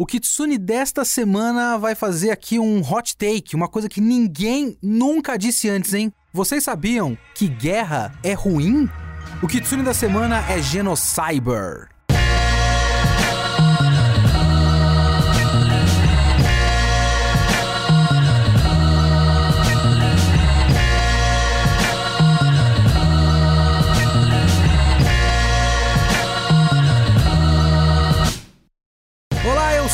O Kitsune desta semana vai fazer aqui um hot take, uma coisa que ninguém nunca disse antes, hein? Vocês sabiam que guerra é ruim? O Kitsune da semana é Genocyber.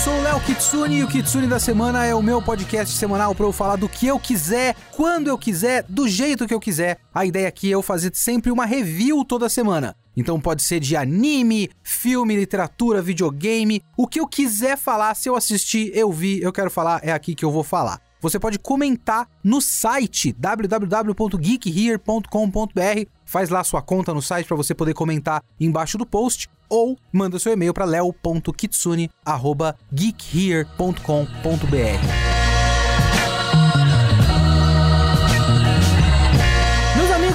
Sou o Léo Kitsune e o Kitsune da Semana é o meu podcast semanal para eu falar do que eu quiser, quando eu quiser, do jeito que eu quiser. A ideia aqui é eu fazer sempre uma review toda semana. Então pode ser de anime, filme, literatura, videogame, o que eu quiser falar, se eu assistir, eu vi, eu quero falar, é aqui que eu vou falar. Você pode comentar no site www.geekhere.com.br. Faz lá sua conta no site para você poder comentar embaixo do post ou manda seu e-mail para leo.kitsune@geekhere.com.br.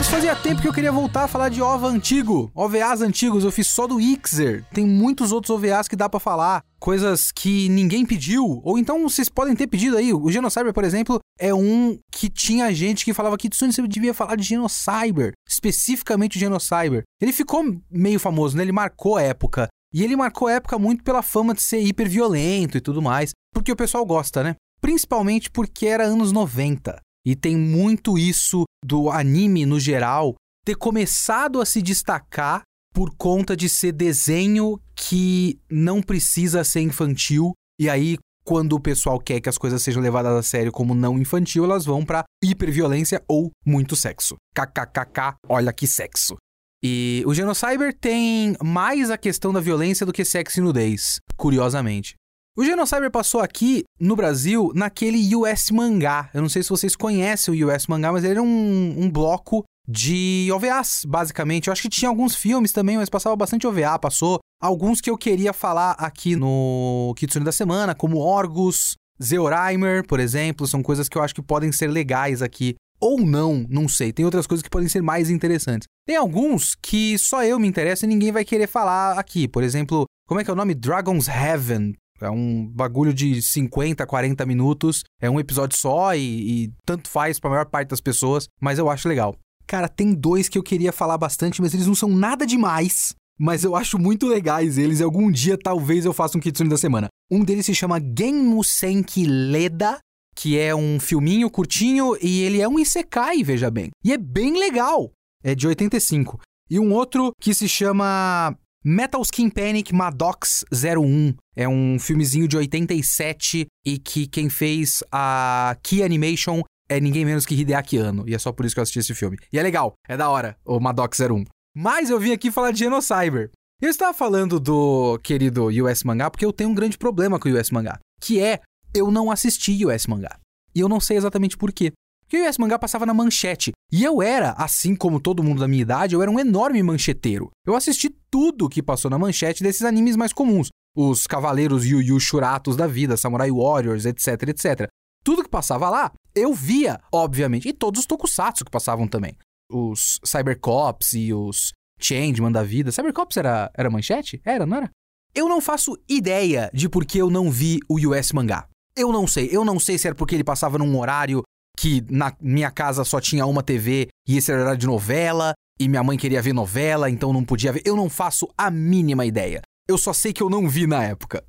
amigos, fazia tempo que eu queria voltar a falar de OVA antigo, OVAs antigos, eu fiz só do Ixer. Tem muitos outros OVAs que dá pra falar, coisas que ninguém pediu, ou então vocês podem ter pedido aí. O Genocyber, por exemplo, é um que tinha gente que falava que Tsune você devia falar de Genocyber, especificamente o Genocyber. Ele ficou meio famoso, né? Ele marcou a época. E ele marcou a época muito pela fama de ser hiper violento e tudo mais, porque o pessoal gosta, né? Principalmente porque era anos 90. E tem muito isso do anime no geral ter começado a se destacar por conta de ser desenho que não precisa ser infantil. E aí, quando o pessoal quer que as coisas sejam levadas a sério como não infantil, elas vão pra hiperviolência ou muito sexo. KKKK, olha que sexo. E o Genocyber tem mais a questão da violência do que sexo e nudez, curiosamente. O Genocyber passou aqui no Brasil naquele US Mangá. Eu não sei se vocês conhecem o US Mangá, mas ele era um, um bloco de OVAs, basicamente. Eu acho que tinha alguns filmes também, mas passava bastante OVA. Passou alguns que eu queria falar aqui no Kitsune da Semana, como Orgus, Zeoraimer, por exemplo. São coisas que eu acho que podem ser legais aqui. Ou não, não sei. Tem outras coisas que podem ser mais interessantes. Tem alguns que só eu me interesso e ninguém vai querer falar aqui. Por exemplo, como é que é o nome? Dragon's Heaven. É um bagulho de 50, 40 minutos. É um episódio só e, e tanto faz pra maior parte das pessoas, mas eu acho legal. Cara, tem dois que eu queria falar bastante, mas eles não são nada demais. Mas eu acho muito legais eles e algum dia talvez eu faça um Kitsune da semana. Um deles se chama Genmusenki Leda, que é um filminho curtinho e ele é um isekai, veja bem. E é bem legal. É de 85. E um outro que se chama Metal Skin Panic Maddox 01 é um filmezinho de 87 e que quem fez a Key Animation é ninguém menos que Hideaki Anno. E é só por isso que eu assisti esse filme. E é legal, é da hora, o Maddox 01. Mas eu vim aqui falar de Genocyber. Eu estava falando do querido US Mangá porque eu tenho um grande problema com o US Mangá, que é eu não assisti US Mangá. E eu não sei exatamente por quê. Porque o US Mangá passava na manchete. E eu era, assim como todo mundo da minha idade, eu era um enorme mancheteiro. Eu assisti tudo que passou na manchete desses animes mais comuns. Os Cavaleiros Yu Yu Shuratos da vida, Samurai Warriors, etc, etc. Tudo que passava lá, eu via, obviamente. E todos os tokusatsu que passavam também. Os Cybercops e os Changeman da vida. Cybercops era, era manchete? Era, não era? Eu não faço ideia de por que eu não vi o US Mangá. Eu não sei. Eu não sei se era porque ele passava num horário que na minha casa só tinha uma TV e esse era horário de novela, e minha mãe queria ver novela, então não podia ver. Eu não faço a mínima ideia. Eu só sei que eu não vi na época.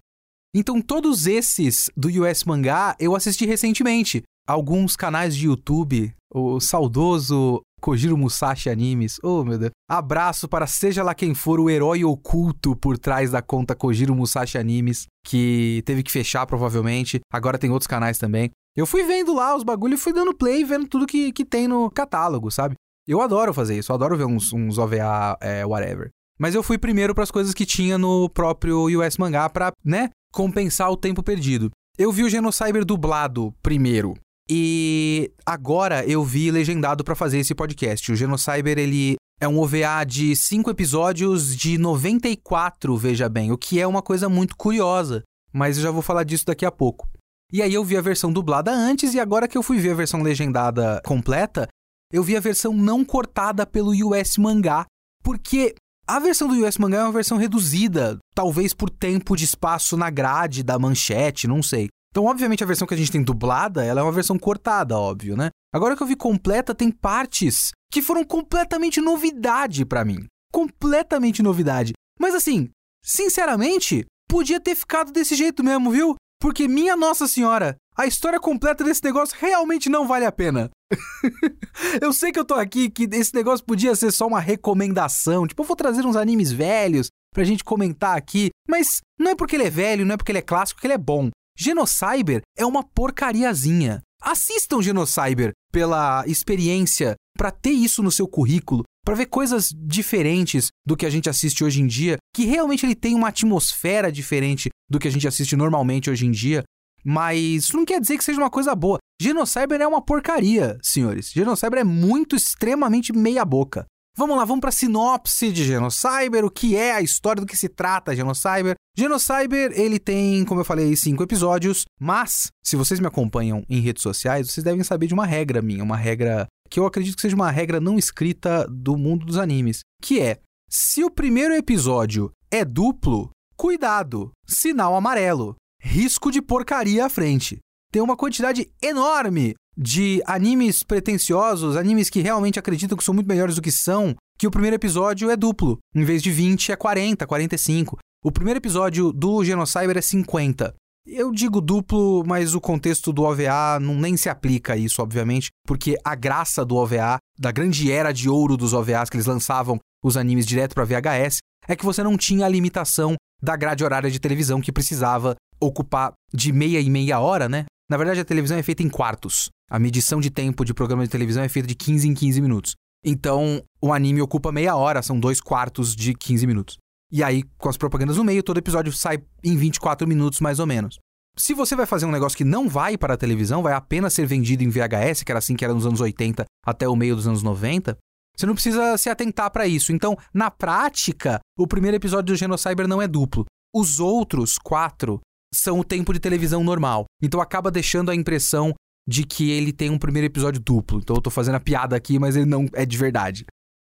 Então, todos esses do US Mangá eu assisti recentemente. Alguns canais de YouTube, o saudoso Kojiro Musashi Animes. Oh, meu Deus. Abraço para seja lá quem for o herói oculto por trás da conta Kojiro Musashi Animes, que teve que fechar provavelmente. Agora tem outros canais também. Eu fui vendo lá os bagulhos e fui dando play, vendo tudo que, que tem no catálogo, sabe? Eu adoro fazer isso, eu adoro ver uns, uns OVA, é, whatever. Mas eu fui primeiro para as coisas que tinha no próprio US Mangá pra, né, compensar o tempo perdido. Eu vi o Genocyber dublado primeiro. E agora eu vi legendado para fazer esse podcast. O Genocyber, ele é um OVA de 5 episódios de 94, veja bem, o que é uma coisa muito curiosa. Mas eu já vou falar disso daqui a pouco. E aí eu vi a versão dublada antes e agora que eu fui ver a versão legendada completa, eu vi a versão não cortada pelo US Mangá, porque A versão do US Mangá é uma versão reduzida, talvez por tempo de espaço na grade da manchete, não sei. Então, obviamente, a versão que a gente tem dublada, ela é uma versão cortada, óbvio, né? Agora que eu vi completa, tem partes que foram completamente novidade para mim. Completamente novidade. Mas assim, sinceramente, podia ter ficado desse jeito mesmo, viu? Porque, minha Nossa Senhora, a história completa desse negócio realmente não vale a pena. eu sei que eu tô aqui, que esse negócio podia ser só uma recomendação. Tipo, eu vou trazer uns animes velhos pra gente comentar aqui. Mas não é porque ele é velho, não é porque ele é clássico que ele é bom. Genocyber é uma porcariazinha. Assistam Genocyber pela experiência, para ter isso no seu currículo, para ver coisas diferentes do que a gente assiste hoje em dia, que realmente ele tem uma atmosfera diferente do que a gente assiste normalmente hoje em dia, mas isso não quer dizer que seja uma coisa boa. Genocyber é uma porcaria, senhores. Genocyber é muito extremamente meia boca. Vamos lá, vamos para a sinopse de Genocyber, o que é a história do que se trata Genocyber. Genocyber, ele tem, como eu falei, cinco episódios, mas se vocês me acompanham em redes sociais, vocês devem saber de uma regra minha, uma regra que eu acredito que seja uma regra não escrita do mundo dos animes, que é: se o primeiro episódio é duplo, cuidado, sinal amarelo, risco de porcaria à frente. Tem uma quantidade enorme de animes pretensiosos, animes que realmente acreditam que são muito melhores do que são, que o primeiro episódio é duplo. Em vez de 20, é 40, 45. O primeiro episódio do Genocyber é 50. Eu digo duplo, mas o contexto do OVA não nem se aplica a isso, obviamente, porque a graça do OVA, da grande era de ouro dos OVAs que eles lançavam os animes direto para VHS, é que você não tinha a limitação da grade horária de televisão que precisava ocupar de meia e meia hora, né? Na verdade, a televisão é feita em quartos. A medição de tempo de programa de televisão é feita de 15 em 15 minutos. Então, o anime ocupa meia hora, são dois quartos de 15 minutos. E aí, com as propagandas no meio, todo episódio sai em 24 minutos mais ou menos. Se você vai fazer um negócio que não vai para a televisão, vai apenas ser vendido em VHS, que era assim que era nos anos 80 até o meio dos anos 90, você não precisa se atentar para isso. Então, na prática, o primeiro episódio do Genocyber não é duplo. Os outros quatro são o tempo de televisão normal. Então acaba deixando a impressão de que ele tem um primeiro episódio duplo. Então eu tô fazendo a piada aqui, mas ele não é de verdade.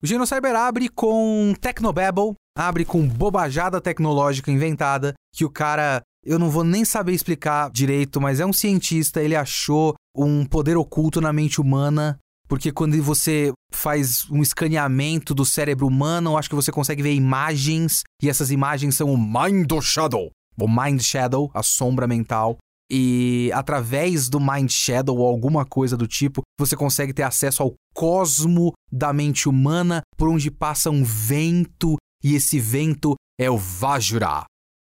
O Genocyber abre com Technobabble, abre com bobajada tecnológica inventada, que o cara, eu não vou nem saber explicar direito, mas é um cientista, ele achou um poder oculto na mente humana, porque quando você faz um escaneamento do cérebro humano, acho que você consegue ver imagens, e essas imagens são o Mind Shadow o Mind Shadow, a sombra mental. E através do Mind Shadow ou alguma coisa do tipo, você consegue ter acesso ao cosmo da mente humana por onde passa um vento, e esse vento é o Vajra,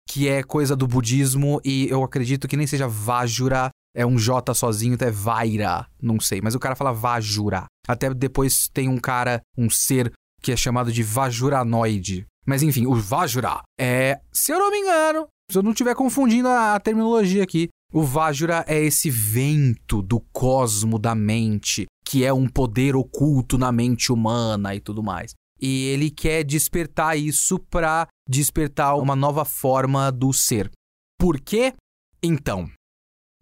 que é coisa do budismo, e eu acredito que nem seja Vajra, é um J sozinho, então é Vaira, não sei, mas o cara fala Vajura. Até depois tem um cara, um ser que é chamado de Vajuranoide. Mas enfim, o Vajra é, se eu não me engano, se eu não estiver confundindo a, a terminologia aqui, o Vajra é esse vento do cosmo da mente, que é um poder oculto na mente humana e tudo mais. E ele quer despertar isso para despertar uma nova forma do ser. Por quê? Então.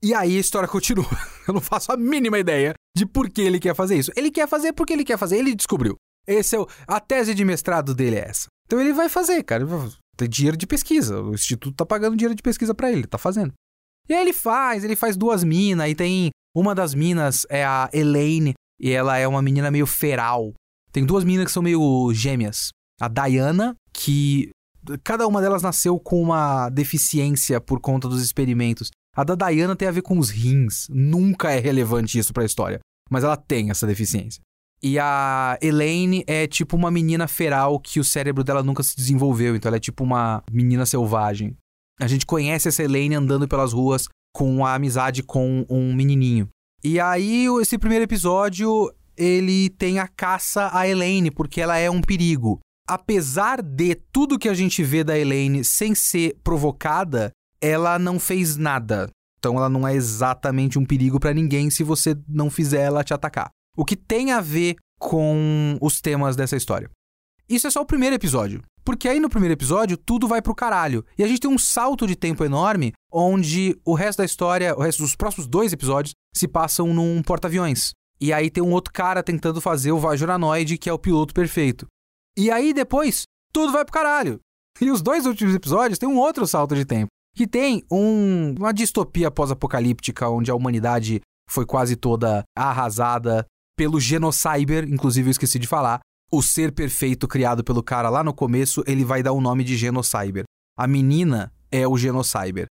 E aí a história continua. Eu não faço a mínima ideia de por que ele quer fazer isso. Ele quer fazer porque ele quer fazer, ele descobriu. Esse é o, a tese de mestrado dele é essa. Então ele vai fazer, cara. Tem dinheiro de pesquisa. O instituto tá pagando dinheiro de pesquisa para ele, tá fazendo. E aí ele faz, ele faz duas minas, e tem. Uma das minas é a Elaine, e ela é uma menina meio feral. Tem duas minas que são meio gêmeas. A Diana, que cada uma delas nasceu com uma deficiência por conta dos experimentos. A da Diana tem a ver com os rins. Nunca é relevante isso para a história, mas ela tem essa deficiência. E a Elaine é tipo uma menina feral que o cérebro dela nunca se desenvolveu, então ela é tipo uma menina selvagem. A gente conhece essa Elaine andando pelas ruas com a amizade com um menininho. E aí, esse primeiro episódio, ele tem a caça a Elaine, porque ela é um perigo. Apesar de tudo que a gente vê da Elaine sem ser provocada, ela não fez nada. Então ela não é exatamente um perigo para ninguém se você não fizer ela te atacar o que tem a ver com os temas dessa história. Isso é só o primeiro episódio. Porque aí no primeiro episódio tudo vai pro caralho. E a gente tem um salto de tempo enorme onde o resto da história, o resto dos próximos dois episódios, se passam num porta-aviões. E aí tem um outro cara tentando fazer o Vajoranoid, que é o piloto perfeito. E aí depois, tudo vai pro caralho. E os dois últimos episódios têm um outro salto de tempo, que tem um, uma distopia pós-apocalíptica onde a humanidade foi quase toda arrasada pelo Genocyber, inclusive eu esqueci de falar. O ser perfeito criado pelo cara lá no começo, ele vai dar o nome de Genocyber. A menina é o Genocyber.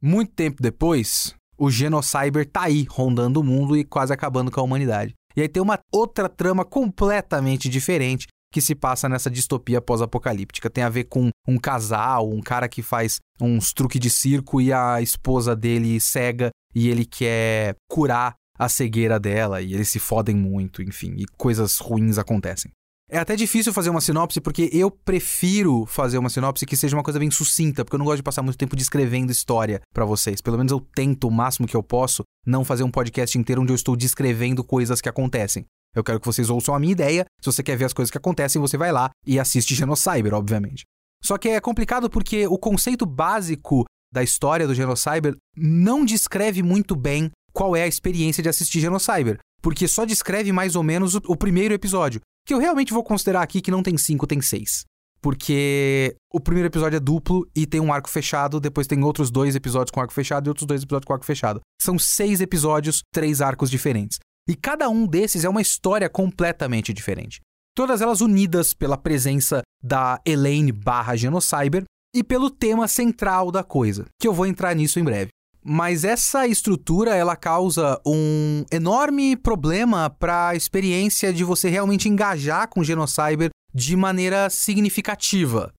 Muito tempo depois, o Genocyber tá aí, rondando o mundo e quase acabando com a humanidade. E aí tem uma outra trama completamente diferente que se passa nessa distopia pós-apocalíptica. Tem a ver com um casal, um cara que faz uns truques de circo e a esposa dele cega e ele quer curar a cegueira dela e eles se fodem muito, enfim, e coisas ruins acontecem. É até difícil fazer uma sinopse porque eu prefiro fazer uma sinopse que seja uma coisa bem sucinta, porque eu não gosto de passar muito tempo descrevendo história para vocês. Pelo menos eu tento o máximo que eu posso não fazer um podcast inteiro onde eu estou descrevendo coisas que acontecem. Eu quero que vocês ouçam a minha ideia. Se você quer ver as coisas que acontecem, você vai lá e assiste Genocyber, obviamente. Só que é complicado porque o conceito básico da história do Genocyber não descreve muito bem qual é a experiência de assistir Genocyber, porque só descreve mais ou menos o, o primeiro episódio que eu realmente vou considerar aqui que não tem cinco, tem seis. Porque o primeiro episódio é duplo e tem um arco fechado, depois tem outros dois episódios com arco fechado e outros dois episódios com arco fechado. São seis episódios, três arcos diferentes. E cada um desses é uma história completamente diferente. Todas elas unidas pela presença da Elaine barra Genocyber e pelo tema central da coisa, que eu vou entrar nisso em breve. Mas essa estrutura ela causa um enorme problema para a experiência de você realmente engajar com o Genocyber de maneira significativa.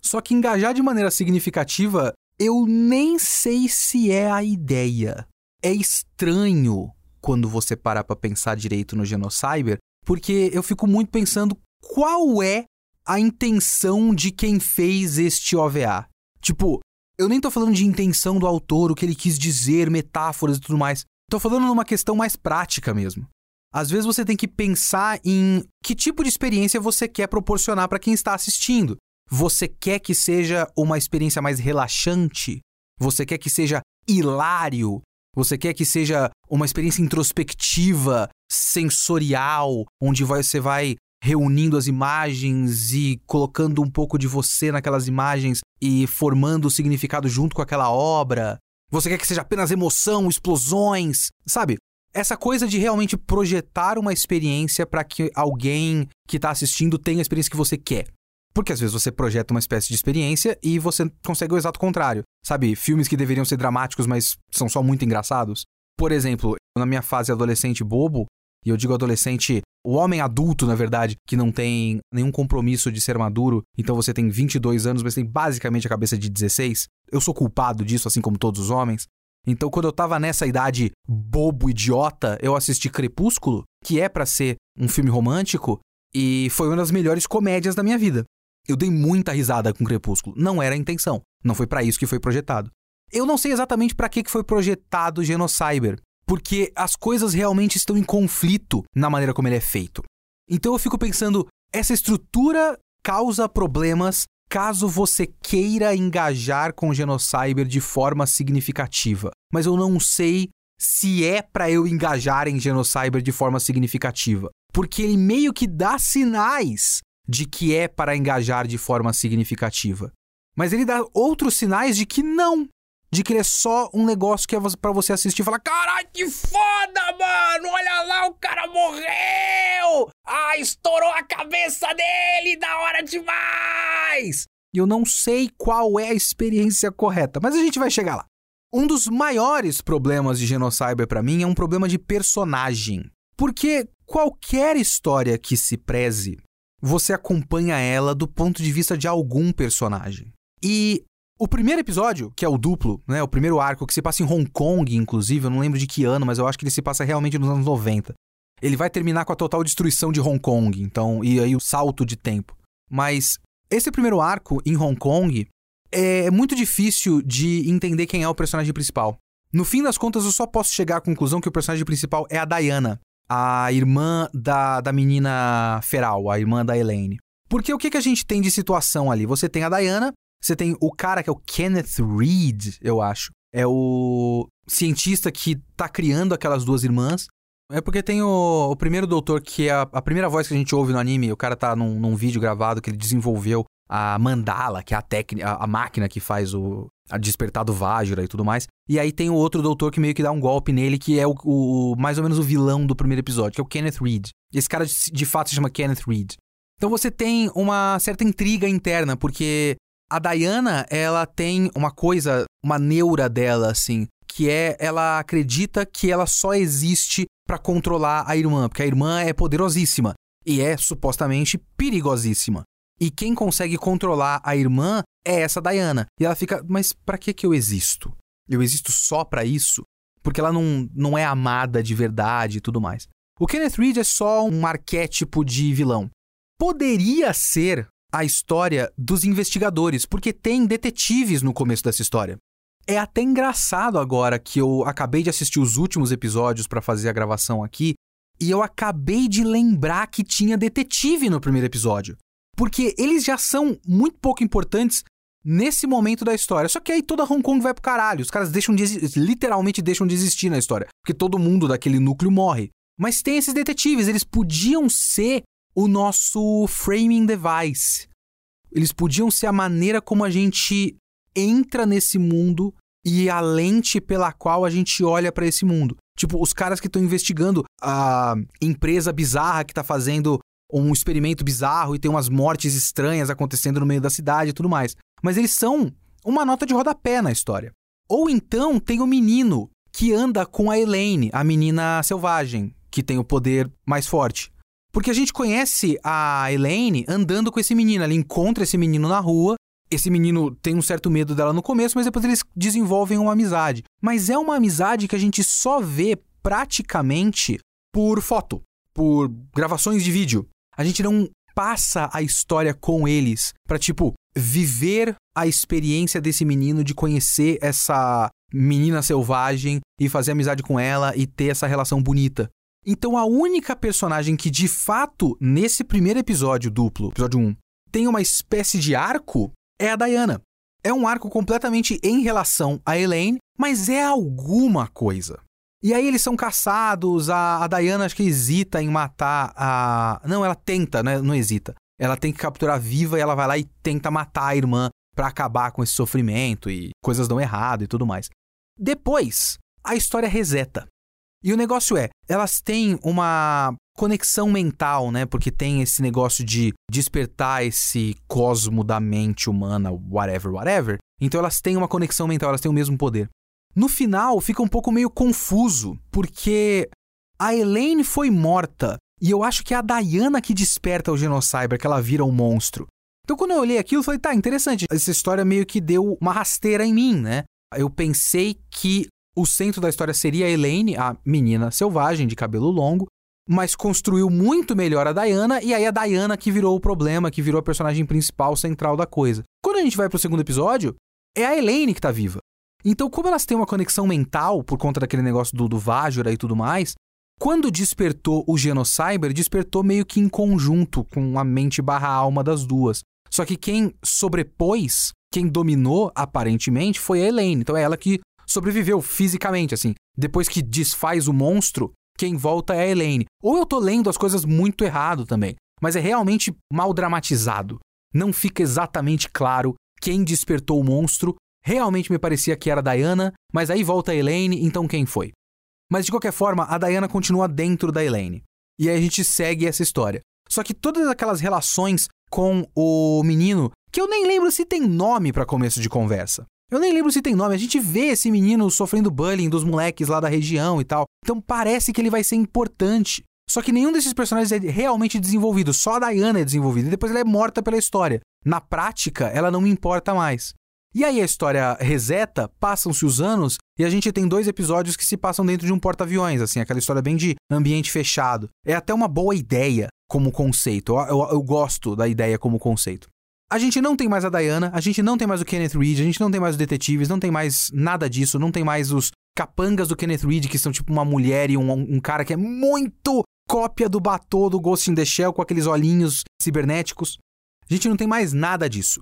Só que engajar de maneira significativa, eu nem sei se é a ideia. É estranho quando você parar para pensar direito no Genocyber, porque eu fico muito pensando qual é a intenção de quem fez este OVA. Tipo, eu nem tô falando de intenção do autor, o que ele quis dizer, metáforas e tudo mais. Tô falando numa questão mais prática mesmo. Às vezes você tem que pensar em que tipo de experiência você quer proporcionar para quem está assistindo. Você quer que seja uma experiência mais relaxante? Você quer que seja hilário? Você quer que seja uma experiência introspectiva, sensorial, onde você vai reunindo as imagens e colocando um pouco de você naquelas imagens e formando o significado junto com aquela obra. Você quer que seja apenas emoção, explosões, sabe? Essa coisa de realmente projetar uma experiência para que alguém que está assistindo tenha a experiência que você quer. Porque às vezes você projeta uma espécie de experiência e você consegue o exato contrário. Sabe, filmes que deveriam ser dramáticos, mas são só muito engraçados. Por exemplo, na minha fase adolescente bobo, e eu digo adolescente o homem adulto, na verdade, que não tem nenhum compromisso de ser maduro, então você tem 22 anos, mas tem basicamente a cabeça de 16. Eu sou culpado disso, assim como todos os homens. Então, quando eu tava nessa idade bobo, idiota, eu assisti Crepúsculo, que é para ser um filme romântico, e foi uma das melhores comédias da minha vida. Eu dei muita risada com Crepúsculo. Não era a intenção. Não foi para isso que foi projetado. Eu não sei exatamente para que foi projetado Genocyber porque as coisas realmente estão em conflito na maneira como ele é feito. Então eu fico pensando, essa estrutura causa problemas caso você queira engajar com o Genocyber de forma significativa. Mas eu não sei se é para eu engajar em Genocyber de forma significativa, porque ele meio que dá sinais de que é para engajar de forma significativa. Mas ele dá outros sinais de que não de que ele é só um negócio que é para você assistir e falar: caralho, que foda, mano! Olha lá, o cara morreu! Ah, estourou a cabeça dele! Da hora demais! E eu não sei qual é a experiência correta, mas a gente vai chegar lá. Um dos maiores problemas de Genocyber para mim é um problema de personagem. Porque qualquer história que se preze, você acompanha ela do ponto de vista de algum personagem. E o primeiro episódio, que é o duplo, né? O primeiro arco, que se passa em Hong Kong, inclusive, eu não lembro de que ano, mas eu acho que ele se passa realmente nos anos 90. Ele vai terminar com a total destruição de Hong Kong, então, e aí o salto de tempo. Mas esse primeiro arco em Hong Kong é muito difícil de entender quem é o personagem principal. No fim das contas, eu só posso chegar à conclusão que o personagem principal é a Diana, a irmã da, da menina Feral, a irmã da Elaine. Porque o que, que a gente tem de situação ali? Você tem a Diana, você tem o cara que é o Kenneth Reed, eu acho. É o cientista que tá criando aquelas duas irmãs. É porque tem o, o primeiro doutor, que é a, a, primeira voz que a gente ouve no anime. O cara tá num, num vídeo gravado que ele desenvolveu a Mandala, que é a técnica, a, máquina que faz o a despertar do Vajra e tudo mais. E aí tem o outro doutor que meio que dá um golpe nele, que é o, o mais ou menos o vilão do primeiro episódio, que é o Kenneth Reed. Esse cara de, de fato se chama Kenneth Reed. Então você tem uma certa intriga interna, porque a Diana, ela tem uma coisa, uma neura dela, assim, que é ela acredita que ela só existe para controlar a irmã, porque a irmã é poderosíssima e é supostamente perigosíssima. E quem consegue controlar a irmã é essa Diana. E ela fica, mas para que que eu existo? Eu existo só para isso? Porque ela não, não é amada de verdade e tudo mais. O Kenneth Reed é só um arquétipo de vilão. Poderia ser a história dos investigadores, porque tem detetives no começo dessa história. É até engraçado agora que eu acabei de assistir os últimos episódios para fazer a gravação aqui e eu acabei de lembrar que tinha detetive no primeiro episódio. Porque eles já são muito pouco importantes nesse momento da história. Só que aí toda Hong Kong vai pro caralho. Os caras deixam de literalmente deixam de existir na história, porque todo mundo daquele núcleo morre. Mas tem esses detetives, eles podiam ser o nosso framing device. Eles podiam ser a maneira como a gente entra nesse mundo e a lente pela qual a gente olha para esse mundo. Tipo, os caras que estão investigando a empresa bizarra que tá fazendo um experimento bizarro e tem umas mortes estranhas acontecendo no meio da cidade e tudo mais. Mas eles são uma nota de rodapé na história. Ou então tem o menino que anda com a Elaine, a menina selvagem, que tem o poder mais forte. Porque a gente conhece a Elaine andando com esse menino. Ela encontra esse menino na rua. Esse menino tem um certo medo dela no começo, mas depois eles desenvolvem uma amizade. Mas é uma amizade que a gente só vê praticamente por foto, por gravações de vídeo. A gente não passa a história com eles para tipo viver a experiência desse menino de conhecer essa menina selvagem e fazer amizade com ela e ter essa relação bonita. Então a única personagem que de fato nesse primeiro episódio duplo, episódio 1, tem uma espécie de arco é a Diana. É um arco completamente em relação a Elaine, mas é alguma coisa. E aí eles são caçados, a, a Diana acho que hesita em matar a. Não, ela tenta, né? Não hesita. Ela tem que capturar viva e ela vai lá e tenta matar a irmã para acabar com esse sofrimento e coisas dão errado e tudo mais. Depois, a história reseta. E o negócio é, elas têm uma conexão mental, né? Porque tem esse negócio de despertar esse cosmo da mente humana, whatever, whatever. Então elas têm uma conexão mental, elas têm o mesmo poder. No final, fica um pouco meio confuso, porque a Elaine foi morta e eu acho que é a Diana que desperta o Genocyber, que ela vira um monstro. Então, quando eu olhei aquilo, eu falei, tá, interessante. Essa história meio que deu uma rasteira em mim, né? Eu pensei que o centro da história seria a Elaine, a menina selvagem de cabelo longo, mas construiu muito melhor a Diana, e aí a Diana que virou o problema, que virou a personagem principal, central da coisa. Quando a gente vai pro segundo episódio, é a Elaine que tá viva. Então, como elas têm uma conexão mental por conta daquele negócio do, do Vajra e tudo mais, quando despertou o Genocyber, despertou meio que em conjunto com a mente barra alma das duas. Só que quem sobrepôs, quem dominou aparentemente, foi a Elaine. Então é ela que sobreviveu fisicamente, assim. Depois que desfaz o monstro, quem volta é a Elaine. Ou eu tô lendo as coisas muito errado também, mas é realmente mal dramatizado. Não fica exatamente claro quem despertou o monstro. Realmente me parecia que era a Diana, mas aí volta a Elaine, então quem foi? Mas de qualquer forma, a Diana continua dentro da Elaine. E aí a gente segue essa história. Só que todas aquelas relações com o menino, que eu nem lembro se tem nome para começo de conversa. Eu nem lembro se tem nome. A gente vê esse menino sofrendo bullying dos moleques lá da região e tal. Então parece que ele vai ser importante. Só que nenhum desses personagens é realmente desenvolvido. Só a Diana é desenvolvida. E depois ela é morta pela história. Na prática, ela não me importa mais. E aí a história reseta, passam-se os anos e a gente tem dois episódios que se passam dentro de um porta-aviões, assim, aquela história bem de ambiente fechado. É até uma boa ideia como conceito. Eu, eu, eu gosto da ideia como conceito. A gente não tem mais a Diana, a gente não tem mais o Kenneth Reed, a gente não tem mais os detetives, não tem mais nada disso, não tem mais os capangas do Kenneth Reed, que são tipo uma mulher e um, um cara que é muito cópia do Batô do Ghost in the Shell com aqueles olhinhos cibernéticos. A gente não tem mais nada disso.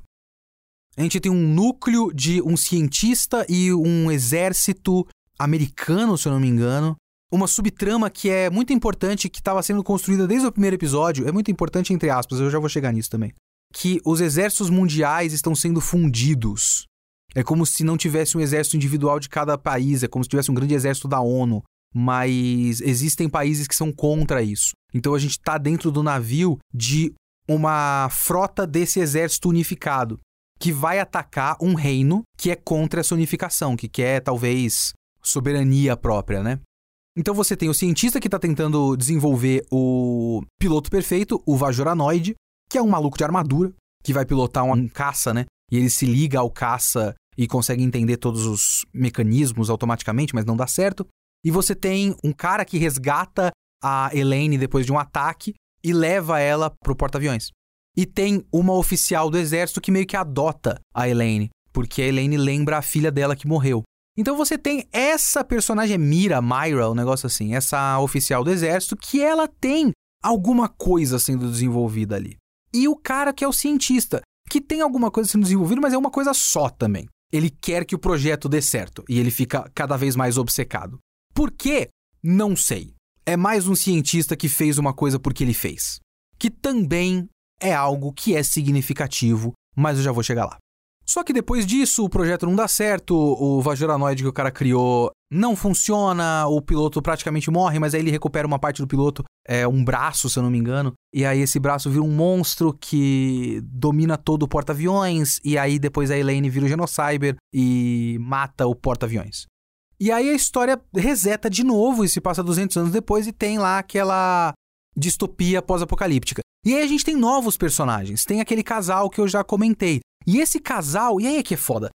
A gente tem um núcleo de um cientista e um exército americano, se eu não me engano. Uma subtrama que é muito importante, que estava sendo construída desde o primeiro episódio. É muito importante, entre aspas, eu já vou chegar nisso também que os exércitos mundiais estão sendo fundidos. É como se não tivesse um exército individual de cada país, é como se tivesse um grande exército da ONU. Mas existem países que são contra isso. Então a gente está dentro do navio de uma frota desse exército unificado que vai atacar um reino que é contra essa unificação, que quer talvez soberania própria, né? Então você tem o cientista que está tentando desenvolver o piloto perfeito, o Vajoranoid, que é um maluco de armadura, que vai pilotar um caça, né? E ele se liga ao caça e consegue entender todos os mecanismos automaticamente, mas não dá certo. E você tem um cara que resgata a Elaine depois de um ataque e leva ela pro porta-aviões. E tem uma oficial do exército que meio que adota a Elaine, porque a Elaine lembra a filha dela que morreu. Então você tem essa personagem Mira, Myra, um negócio assim, essa oficial do exército, que ela tem alguma coisa sendo desenvolvida ali. E o cara que é o cientista, que tem alguma coisa sendo desenvolvida, mas é uma coisa só também. Ele quer que o projeto dê certo e ele fica cada vez mais obcecado. Por quê? Não sei. É mais um cientista que fez uma coisa porque ele fez. Que também é algo que é significativo, mas eu já vou chegar lá. Só que depois disso, o projeto não dá certo, o Vajoranoid que o cara criou não funciona, o piloto praticamente morre, mas aí ele recupera uma parte do piloto, é um braço, se eu não me engano, e aí esse braço vira um monstro que domina todo o porta-aviões, e aí depois a Elaine vira o Genocyber e mata o porta-aviões. E aí a história reseta de novo e se passa 200 anos depois e tem lá aquela distopia pós-apocalíptica. E aí a gente tem novos personagens. Tem aquele casal que eu já comentei. E esse casal, e aí é que é foda.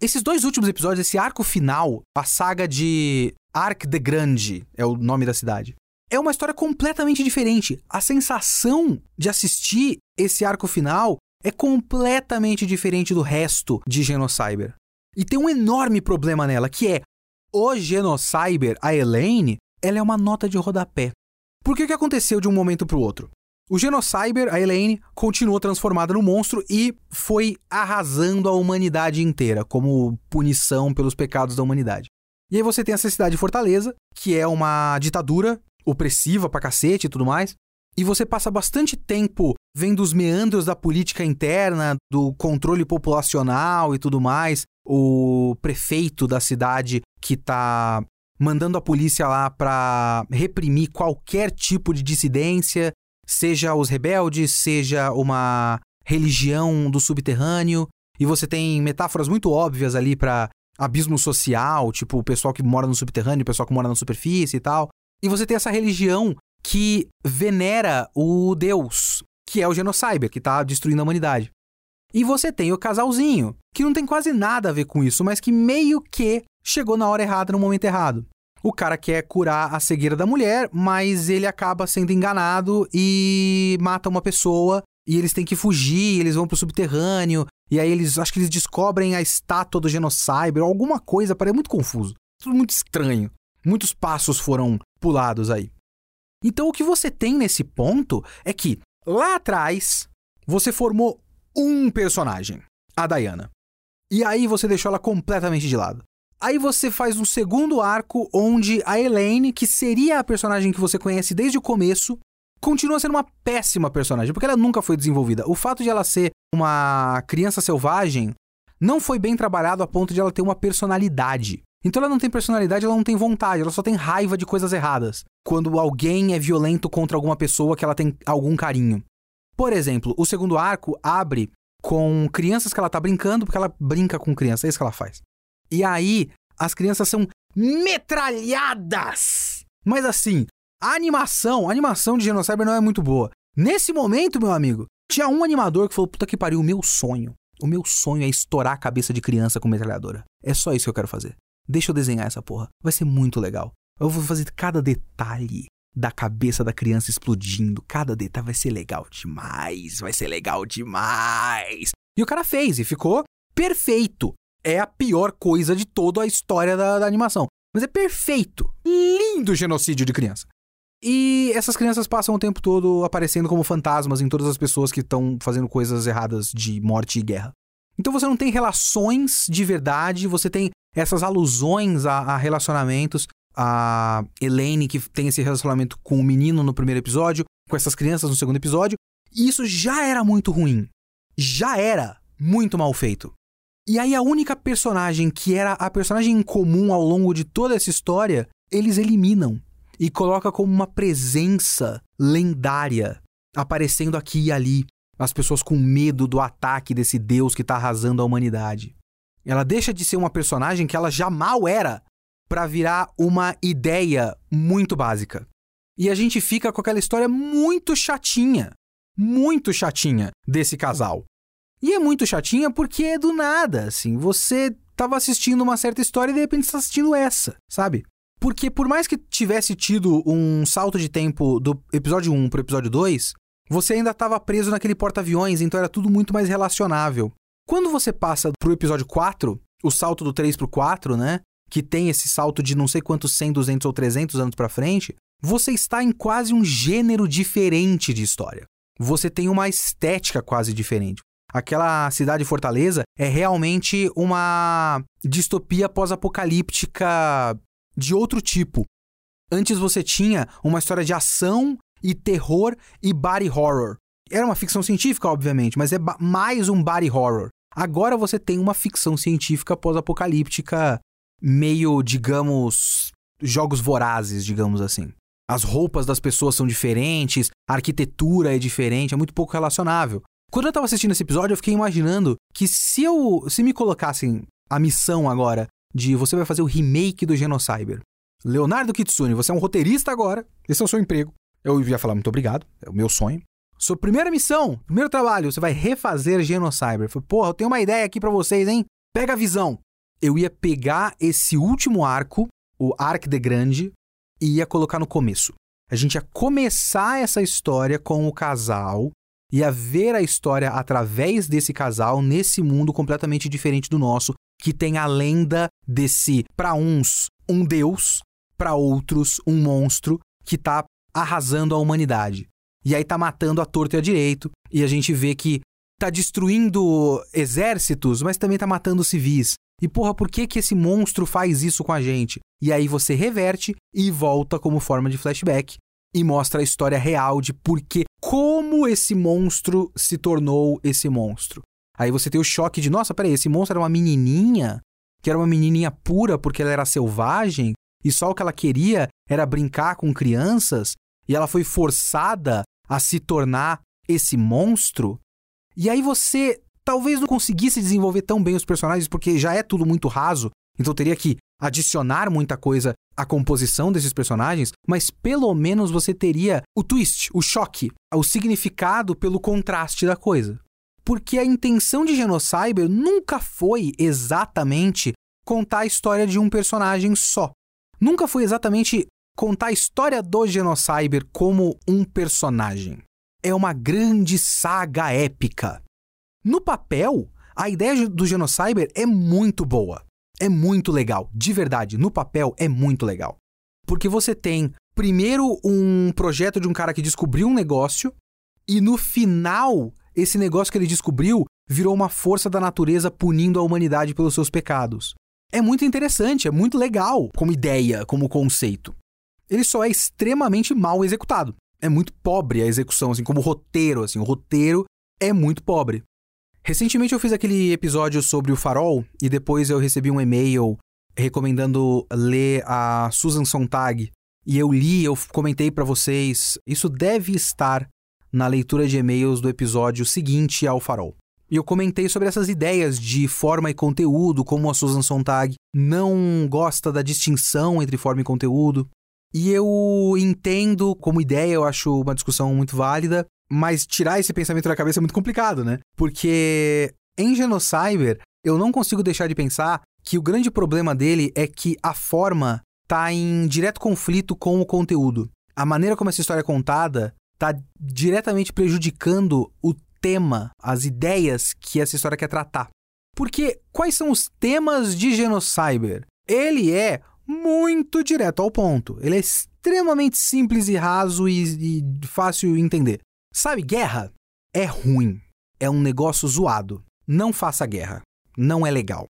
Esses dois últimos episódios, esse arco final, a saga de Arc de Grande, é o nome da cidade. É uma história completamente diferente. A sensação de assistir esse arco final é completamente diferente do resto de Genocyber. E tem um enorme problema nela, que é o Genocyber, a Elaine, ela é uma nota de rodapé. Por que que aconteceu de um momento para o outro? O Genocyber, a Elaine, continuou transformada no monstro e foi arrasando a humanidade inteira, como punição pelos pecados da humanidade. E aí você tem essa cidade de Fortaleza, que é uma ditadura opressiva pra cacete e tudo mais. E você passa bastante tempo vendo os meandros da política interna, do controle populacional e tudo mais. O prefeito da cidade que tá mandando a polícia lá para reprimir qualquer tipo de dissidência, seja os rebeldes, seja uma religião do subterrâneo. E você tem metáforas muito óbvias ali para abismo social, tipo o pessoal que mora no subterrâneo, o pessoal que mora na superfície e tal. E você tem essa religião que venera o deus, que é o Genocyber, que tá destruindo a humanidade. E você tem o casalzinho, que não tem quase nada a ver com isso, mas que meio que chegou na hora errada, no momento errado. O cara quer curar a cegueira da mulher, mas ele acaba sendo enganado e mata uma pessoa. E eles têm que fugir, eles vão pro subterrâneo. E aí eles, acho que eles descobrem a estátua do Genocyber, alguma coisa, parece muito confuso. Tudo muito estranho. Muitos passos foram pulados aí. Então o que você tem nesse ponto é que lá atrás você formou um personagem, a Diana. E aí você deixou ela completamente de lado. Aí você faz um segundo arco onde a Elaine, que seria a personagem que você conhece desde o começo, continua sendo uma péssima personagem, porque ela nunca foi desenvolvida. O fato de ela ser uma criança selvagem não foi bem trabalhado a ponto de ela ter uma personalidade. Então ela não tem personalidade, ela não tem vontade, ela só tem raiva de coisas erradas. Quando alguém é violento contra alguma pessoa que ela tem algum carinho. Por exemplo, o segundo arco abre com crianças que ela tá brincando, porque ela brinca com criança, é isso que ela faz. E aí, as crianças são metralhadas! Mas assim, a animação, a animação de Genocyber não é muito boa. Nesse momento, meu amigo, tinha um animador que falou: puta que pariu, o meu sonho. O meu sonho é estourar a cabeça de criança com metralhadora. É só isso que eu quero fazer. Deixa eu desenhar essa porra. Vai ser muito legal. Eu vou fazer cada detalhe da cabeça da criança explodindo. Cada detalhe vai ser legal demais. Vai ser legal demais. E o cara fez e ficou perfeito é a pior coisa de toda a história da, da animação. Mas é perfeito. Lindo genocídio de criança. E essas crianças passam o tempo todo aparecendo como fantasmas em todas as pessoas que estão fazendo coisas erradas de morte e guerra. Então você não tem relações de verdade, você tem essas alusões a, a relacionamentos. A Elaine, que tem esse relacionamento com o menino no primeiro episódio, com essas crianças no segundo episódio. E isso já era muito ruim. já era muito mal feito. E aí a única personagem que era a personagem em comum ao longo de toda essa história, eles eliminam e coloca como uma presença lendária aparecendo aqui e ali, as pessoas com medo do ataque desse deus que tá arrasando a humanidade. Ela deixa de ser uma personagem que ela já mal era para virar uma ideia muito básica. E a gente fica com aquela história muito chatinha, muito chatinha desse casal. E é muito chatinha porque é do nada, assim. Você tava assistindo uma certa história e de repente está assistindo essa, sabe? Porque por mais que tivesse tido um salto de tempo do episódio 1 pro episódio 2, você ainda estava preso naquele porta-aviões, então era tudo muito mais relacionável. Quando você passa pro episódio 4, o salto do 3 pro 4, né? Que tem esse salto de não sei quantos 100, 200 ou 300 anos para frente, você está em quase um gênero diferente de história. Você tem uma estética quase diferente aquela cidade fortaleza é realmente uma distopia pós-apocalíptica de outro tipo. Antes você tinha uma história de ação e terror e body horror. Era uma ficção científica, obviamente, mas é mais um body horror. Agora você tem uma ficção científica pós-apocalíptica, meio, digamos, jogos vorazes, digamos assim. As roupas das pessoas são diferentes, a arquitetura é diferente, é muito pouco relacionável. Quando eu tava assistindo esse episódio, eu fiquei imaginando que se eu. Se me colocassem a missão agora de você vai fazer o remake do Genocyber. Leonardo Kitsune, você é um roteirista agora, esse é o seu emprego. Eu ia falar muito obrigado, é o meu sonho. Sua primeira missão, primeiro trabalho, você vai refazer Genocyber. Falei, porra, eu tenho uma ideia aqui para vocês, hein? Pega a visão. Eu ia pegar esse último arco, o Arc de Grande, e ia colocar no começo. A gente ia começar essa história com o casal e a ver a história através desse casal nesse mundo completamente diferente do nosso, que tem a lenda desse, para uns, um deus, para outros, um monstro que tá arrasando a humanidade. E aí tá matando a torto e a direito, e a gente vê que tá destruindo exércitos, mas também tá matando civis. E porra, por que que esse monstro faz isso com a gente? E aí você reverte e volta como forma de flashback e mostra a história real de por que, como esse monstro se tornou esse monstro. Aí você tem o choque de, nossa, peraí, esse monstro era uma menininha, que era uma menininha pura porque ela era selvagem, e só o que ela queria era brincar com crianças, e ela foi forçada a se tornar esse monstro. E aí você talvez não conseguisse desenvolver tão bem os personagens porque já é tudo muito raso, então teria que adicionar muita coisa à composição desses personagens, mas pelo menos você teria o twist, o choque, o significado pelo contraste da coisa. Porque a intenção de Genocyber nunca foi exatamente contar a história de um personagem só. Nunca foi exatamente contar a história do Genocyber como um personagem. É uma grande saga épica. No papel, a ideia do Genocyber é muito boa é muito legal, de verdade, no papel é muito legal. Porque você tem primeiro um projeto de um cara que descobriu um negócio e no final esse negócio que ele descobriu virou uma força da natureza punindo a humanidade pelos seus pecados. É muito interessante, é muito legal como ideia, como conceito. Ele só é extremamente mal executado. É muito pobre a execução, assim, como roteiro, assim, o roteiro é muito pobre. Recentemente eu fiz aquele episódio sobre o farol e depois eu recebi um e-mail recomendando ler a Susan Sontag. E eu li, eu comentei para vocês, isso deve estar na leitura de e-mails do episódio seguinte ao farol. E eu comentei sobre essas ideias de forma e conteúdo, como a Susan Sontag não gosta da distinção entre forma e conteúdo. E eu entendo como ideia, eu acho uma discussão muito válida, mas tirar esse pensamento da cabeça é muito complicado, né? Porque em Genocyber, eu não consigo deixar de pensar que o grande problema dele é que a forma tá em direto conflito com o conteúdo. A maneira como essa história é contada tá diretamente prejudicando o tema, as ideias que essa história quer tratar. Porque quais são os temas de Genocyber? Ele é muito direto ao ponto. Ele é extremamente simples e raso e, e fácil de entender. Sabe, guerra é ruim. É um negócio zoado. Não faça guerra. Não é legal.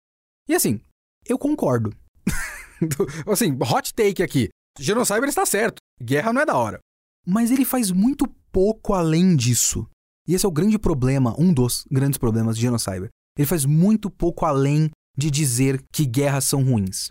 E assim, eu concordo. assim, hot take aqui. Genocyber está certo. Guerra não é da hora. Mas ele faz muito pouco além disso. E esse é o grande problema, um dos grandes problemas de Genocyber. Ele faz muito pouco além de dizer que guerras são ruins.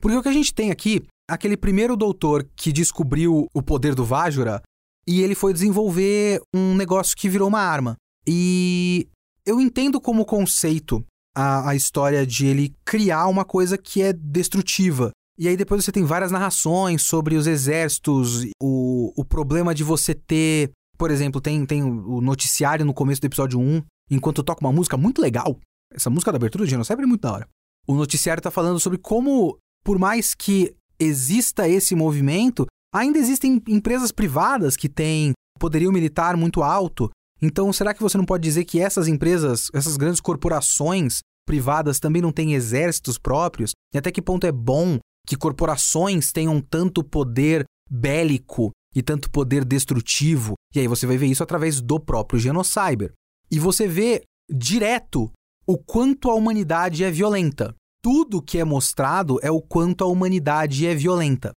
Porque o que a gente tem aqui, aquele primeiro doutor que descobriu o poder do Vajra, e ele foi desenvolver um negócio que virou uma arma. E eu entendo como conceito a, a história de ele criar uma coisa que é destrutiva. E aí depois você tem várias narrações sobre os exércitos, o, o problema de você ter. Por exemplo, tem, tem o noticiário no começo do episódio 1, enquanto toca uma música muito legal. Essa música da abertura de Genocide é muito da hora. O noticiário tá falando sobre como, por mais que exista esse movimento, ainda existem empresas privadas que têm poderio militar muito alto. Então, será que você não pode dizer que essas empresas, essas grandes corporações privadas também não têm exércitos próprios? E até que ponto é bom que corporações tenham tanto poder bélico e tanto poder destrutivo? E aí você vai ver isso através do próprio Genocyber. E você vê direto o quanto a humanidade é violenta. Tudo que é mostrado é o quanto a humanidade é violenta.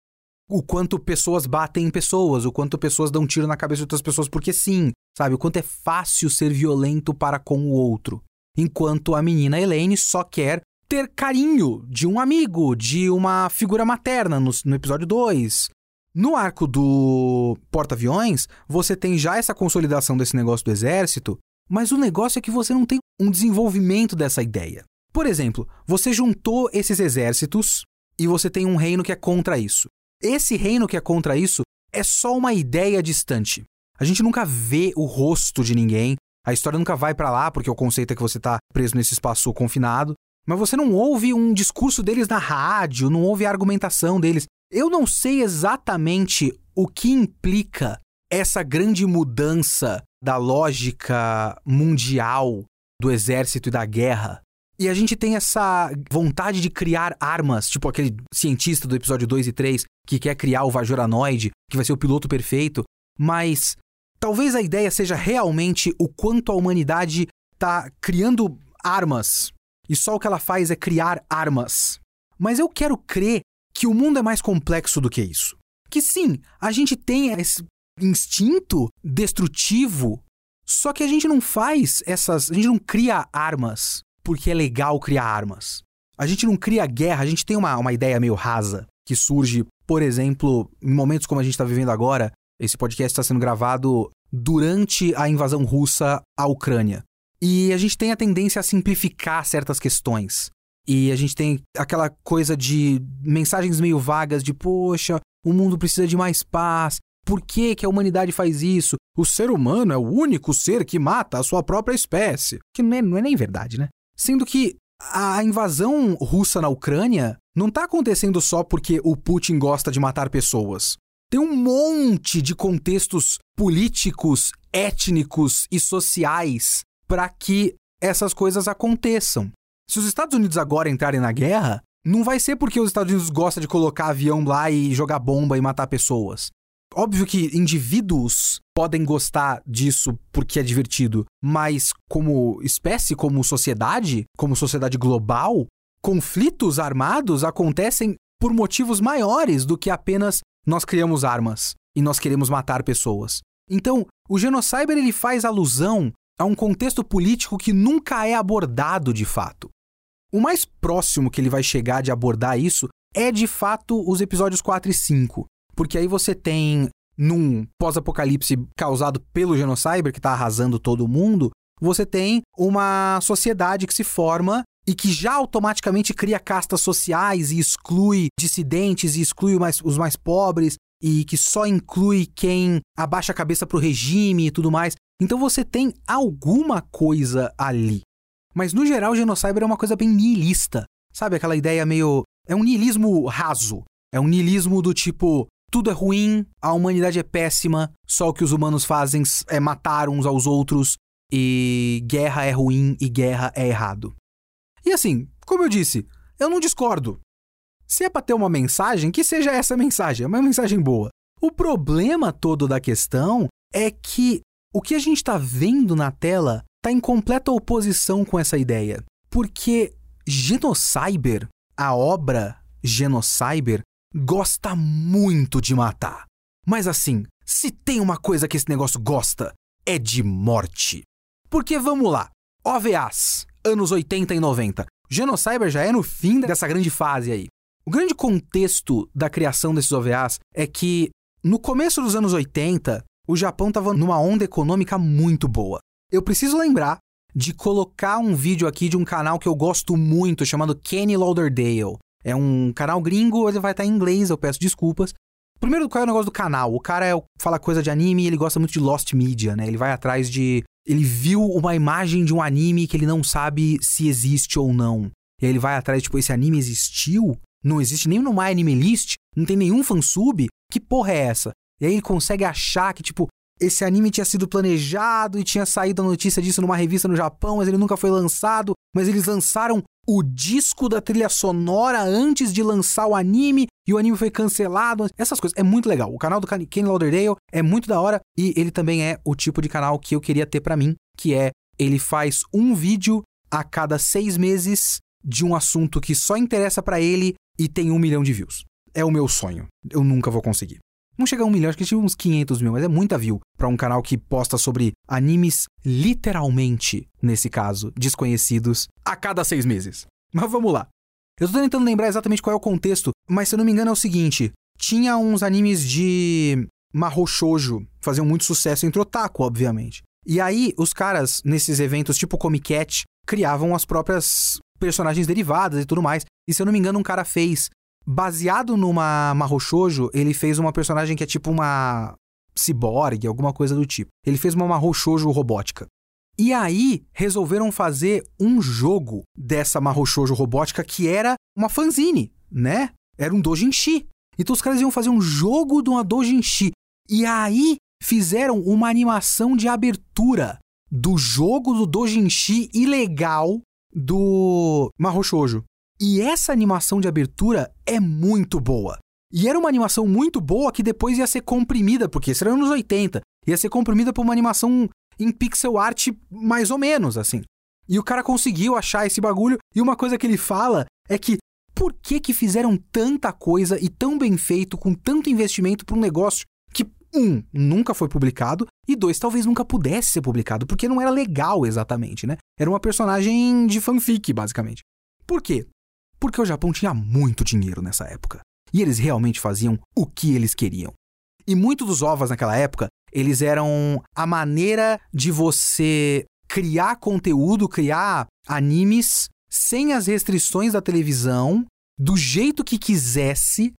O quanto pessoas batem em pessoas, o quanto pessoas dão tiro na cabeça de outras pessoas porque sim, sabe? O quanto é fácil ser violento para com o outro. Enquanto a menina Elaine só quer ter carinho de um amigo, de uma figura materna no, no episódio 2. No arco do porta-aviões, você tem já essa consolidação desse negócio do exército, mas o negócio é que você não tem um desenvolvimento dessa ideia. Por exemplo, você juntou esses exércitos e você tem um reino que é contra isso. Esse reino que é contra isso é só uma ideia distante. A gente nunca vê o rosto de ninguém, a história nunca vai para lá porque o conceito é que você tá preso nesse espaço confinado, mas você não ouve um discurso deles na rádio, não ouve a argumentação deles. Eu não sei exatamente o que implica essa grande mudança da lógica mundial do exército e da guerra. E a gente tem essa vontade de criar armas, tipo aquele cientista do episódio 2 e 3 que quer criar o Vajoranoid, que vai ser o piloto perfeito, mas talvez a ideia seja realmente o quanto a humanidade está criando armas e só o que ela faz é criar armas. Mas eu quero crer que o mundo é mais complexo do que isso. Que sim, a gente tem esse instinto destrutivo, só que a gente não faz essas. A gente não cria armas porque é legal criar armas. A gente não cria guerra, a gente tem uma, uma ideia meio rasa que surge, por exemplo, em momentos como a gente está vivendo agora. Esse podcast está sendo gravado durante a invasão russa à Ucrânia. E a gente tem a tendência a simplificar certas questões. E a gente tem aquela coisa de mensagens meio vagas de, poxa, o mundo precisa de mais paz. Por que, que a humanidade faz isso? O ser humano é o único ser que mata a sua própria espécie. Que não é, não é nem verdade, né? Sendo que a invasão russa na Ucrânia não está acontecendo só porque o Putin gosta de matar pessoas. Tem um monte de contextos políticos, étnicos e sociais para que essas coisas aconteçam. Se os Estados Unidos agora entrarem na guerra, não vai ser porque os Estados Unidos gostam de colocar avião lá e jogar bomba e matar pessoas. Óbvio que indivíduos podem gostar disso porque é divertido, mas como espécie, como sociedade, como sociedade global, conflitos armados acontecem por motivos maiores do que apenas nós criamos armas e nós queremos matar pessoas. Então, o Genocyber ele faz alusão a um contexto político que nunca é abordado de fato. O mais próximo que ele vai chegar de abordar isso é de fato os episódios 4 e 5, porque aí você tem, num pós-apocalipse causado pelo Genocyber, que está arrasando todo mundo, você tem uma sociedade que se forma e que já automaticamente cria castas sociais e exclui dissidentes e exclui mais, os mais pobres e que só inclui quem abaixa a cabeça para o regime e tudo mais. Então você tem alguma coisa ali. Mas no geral, o Genocyber é uma coisa bem nihilista. Sabe aquela ideia meio. É um nihilismo raso. É um nihilismo do tipo: tudo é ruim, a humanidade é péssima, só o que os humanos fazem é matar uns aos outros, e guerra é ruim e guerra é errado. E assim, como eu disse, eu não discordo. Se é pra ter uma mensagem, que seja essa mensagem, é uma mensagem boa. O problema todo da questão é que o que a gente está vendo na tela está em completa oposição com essa ideia. Porque Genocyber, a obra Genocyber, gosta muito de matar. Mas assim, se tem uma coisa que esse negócio gosta, é de morte. Porque vamos lá, OVAs, anos 80 e 90. Genocyber já é no fim dessa grande fase aí. O grande contexto da criação desses OVAs é que no começo dos anos 80, o Japão estava numa onda econômica muito boa. Eu preciso lembrar de colocar um vídeo aqui de um canal que eu gosto muito, chamado Kenny Lauderdale. É um canal gringo, ele vai estar em inglês, eu peço desculpas. Primeiro, qual é o negócio do canal? O cara é, fala coisa de anime e ele gosta muito de Lost Media, né? Ele vai atrás de. Ele viu uma imagem de um anime que ele não sabe se existe ou não. E aí ele vai atrás, tipo, esse anime existiu? Não existe nem no My Anime List, não tem nenhum fansub. Que porra é essa? E aí ele consegue achar que, tipo, esse anime tinha sido planejado e tinha saído a notícia disso numa revista no Japão, mas ele nunca foi lançado. Mas eles lançaram o disco da trilha sonora antes de lançar o anime e o anime foi cancelado. Essas coisas. É muito legal. O canal do Ken Lauderdale é muito da hora e ele também é o tipo de canal que eu queria ter para mim, que é ele faz um vídeo a cada seis meses de um assunto que só interessa para ele e tem um milhão de views. É o meu sonho. Eu nunca vou conseguir. Não chega a um milhão, acho que tive uns 500 mil, mas é muita view para um canal que posta sobre animes, literalmente, nesse caso, desconhecidos, a cada seis meses. Mas vamos lá. Eu tô tentando lembrar exatamente qual é o contexto, mas se eu não me engano é o seguinte: tinha uns animes de Mahou Shoujo, faziam muito sucesso entre otaku, obviamente. E aí, os caras, nesses eventos tipo Comic Cat, criavam as próprias personagens derivadas e tudo mais. E se eu não me engano, um cara fez Baseado numa Mahou ele fez uma personagem que é tipo uma ciborgue, alguma coisa do tipo. Ele fez uma Mahou robótica. E aí, resolveram fazer um jogo dessa Mahou robótica que era uma fanzine, né? Era um doujinshi. Então os caras iam fazer um jogo de uma doujinshi. E aí, fizeram uma animação de abertura do jogo do doujinshi ilegal do Mahou e essa animação de abertura é muito boa. E era uma animação muito boa que depois ia ser comprimida, porque isso era anos 80, ia ser comprimida por uma animação em pixel art mais ou menos, assim. E o cara conseguiu achar esse bagulho, e uma coisa que ele fala é que por que que fizeram tanta coisa e tão bem feito, com tanto investimento para um negócio que, um, nunca foi publicado, e dois, talvez nunca pudesse ser publicado, porque não era legal exatamente, né? Era uma personagem de fanfic, basicamente. Por quê? Porque o Japão tinha muito dinheiro nessa época. E eles realmente faziam o que eles queriam. E muitos dos ovas naquela época, eles eram a maneira de você criar conteúdo, criar animes sem as restrições da televisão, do jeito que quisesse,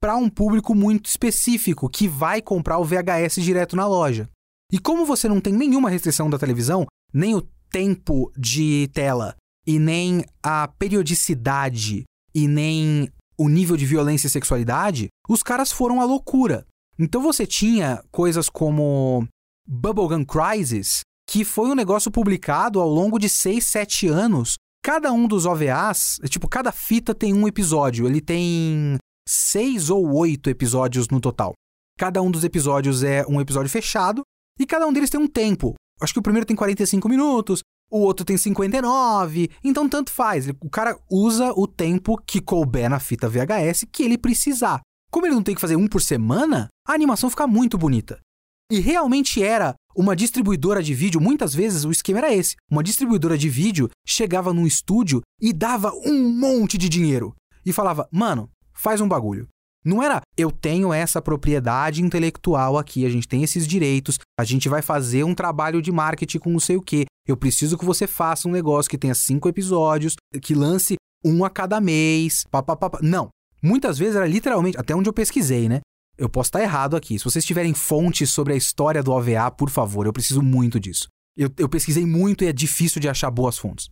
para um público muito específico que vai comprar o VHS direto na loja. E como você não tem nenhuma restrição da televisão, nem o tempo de tela, e nem a periodicidade e nem o nível de violência e sexualidade, os caras foram à loucura. Então você tinha coisas como Bubblegum Crisis, que foi um negócio publicado ao longo de 6, 7 anos. Cada um dos OVAs, tipo, cada fita tem um episódio. Ele tem seis ou oito episódios no total. Cada um dos episódios é um episódio fechado e cada um deles tem um tempo. Acho que o primeiro tem 45 minutos, o outro tem 59, então tanto faz. O cara usa o tempo que couber na fita VHS que ele precisar. Como ele não tem que fazer um por semana, a animação fica muito bonita. E realmente era uma distribuidora de vídeo, muitas vezes o esquema era esse. Uma distribuidora de vídeo chegava num estúdio e dava um monte de dinheiro. E falava, mano, faz um bagulho. Não era eu tenho essa propriedade intelectual aqui, a gente tem esses direitos, a gente vai fazer um trabalho de marketing com não sei o quê. Eu preciso que você faça um negócio que tenha cinco episódios, que lance um a cada mês. Papapá. Não. Muitas vezes era literalmente, até onde eu pesquisei, né? Eu posso estar errado aqui. Se vocês tiverem fontes sobre a história do OVA, por favor, eu preciso muito disso. Eu, eu pesquisei muito e é difícil de achar boas fontes.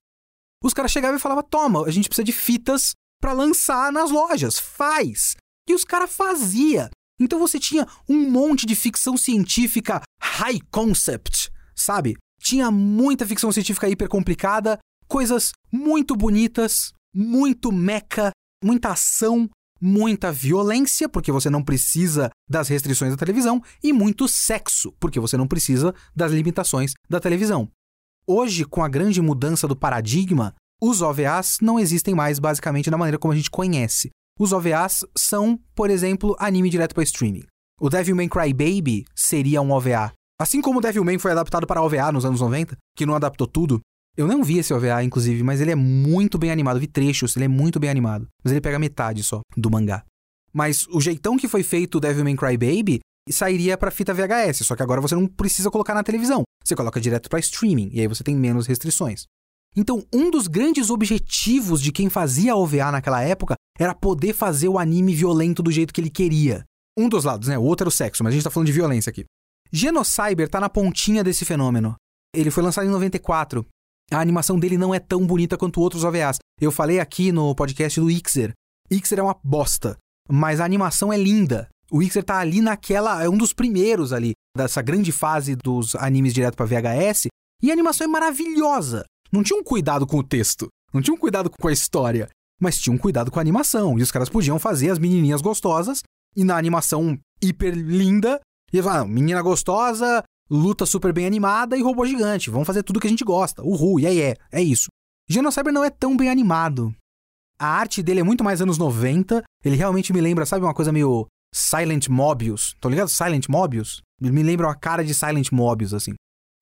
Os caras chegavam e falavam: toma, a gente precisa de fitas para lançar nas lojas. Faz! E os caras fazia. Então você tinha um monte de ficção científica high concept, sabe? Tinha muita ficção científica hiper complicada, coisas muito bonitas, muito meca, muita ação, muita violência, porque você não precisa das restrições da televisão, e muito sexo, porque você não precisa das limitações da televisão. Hoje, com a grande mudança do paradigma, os OVAs não existem mais basicamente da maneira como a gente conhece. Os OVAs são, por exemplo, anime direto para streaming. O Devil May Cry Baby seria um OVA. Assim como Devilman foi adaptado para OVA nos anos 90, que não adaptou tudo. Eu não vi esse OVA, inclusive, mas ele é muito bem animado. Vi trechos, ele é muito bem animado. Mas ele pega metade só do mangá. Mas o jeitão que foi feito o Devilman Crybaby sairia para fita VHS, só que agora você não precisa colocar na televisão. Você coloca direto para streaming e aí você tem menos restrições. Então, um dos grandes objetivos de quem fazia OVA naquela época era poder fazer o anime violento do jeito que ele queria. Um dos lados, né? O outro era o sexo, mas a gente tá falando de violência aqui. Genocyber tá na pontinha desse fenômeno. Ele foi lançado em 94. A animação dele não é tão bonita quanto outros OVAs. Eu falei aqui no podcast do Ixer. Ixer é uma bosta, mas a animação é linda. O Ixer tá ali naquela. É um dos primeiros ali, dessa grande fase dos animes direto para VHS. E a animação é maravilhosa. Não tinha um cuidado com o texto, não tinha um cuidado com a história, mas tinha um cuidado com a animação. E os caras podiam fazer as menininhas gostosas e na animação hiper linda. E falar, ah, menina gostosa, luta super bem animada e robô gigante. Vamos fazer tudo que a gente gosta. Uhul, e aí é, é isso. Genocyber não é tão bem animado. A arte dele é muito mais anos 90. Ele realmente me lembra, sabe, uma coisa meio Silent Mobius. Tô ligado? Silent Mobius? Me lembra a cara de Silent Mobius, assim.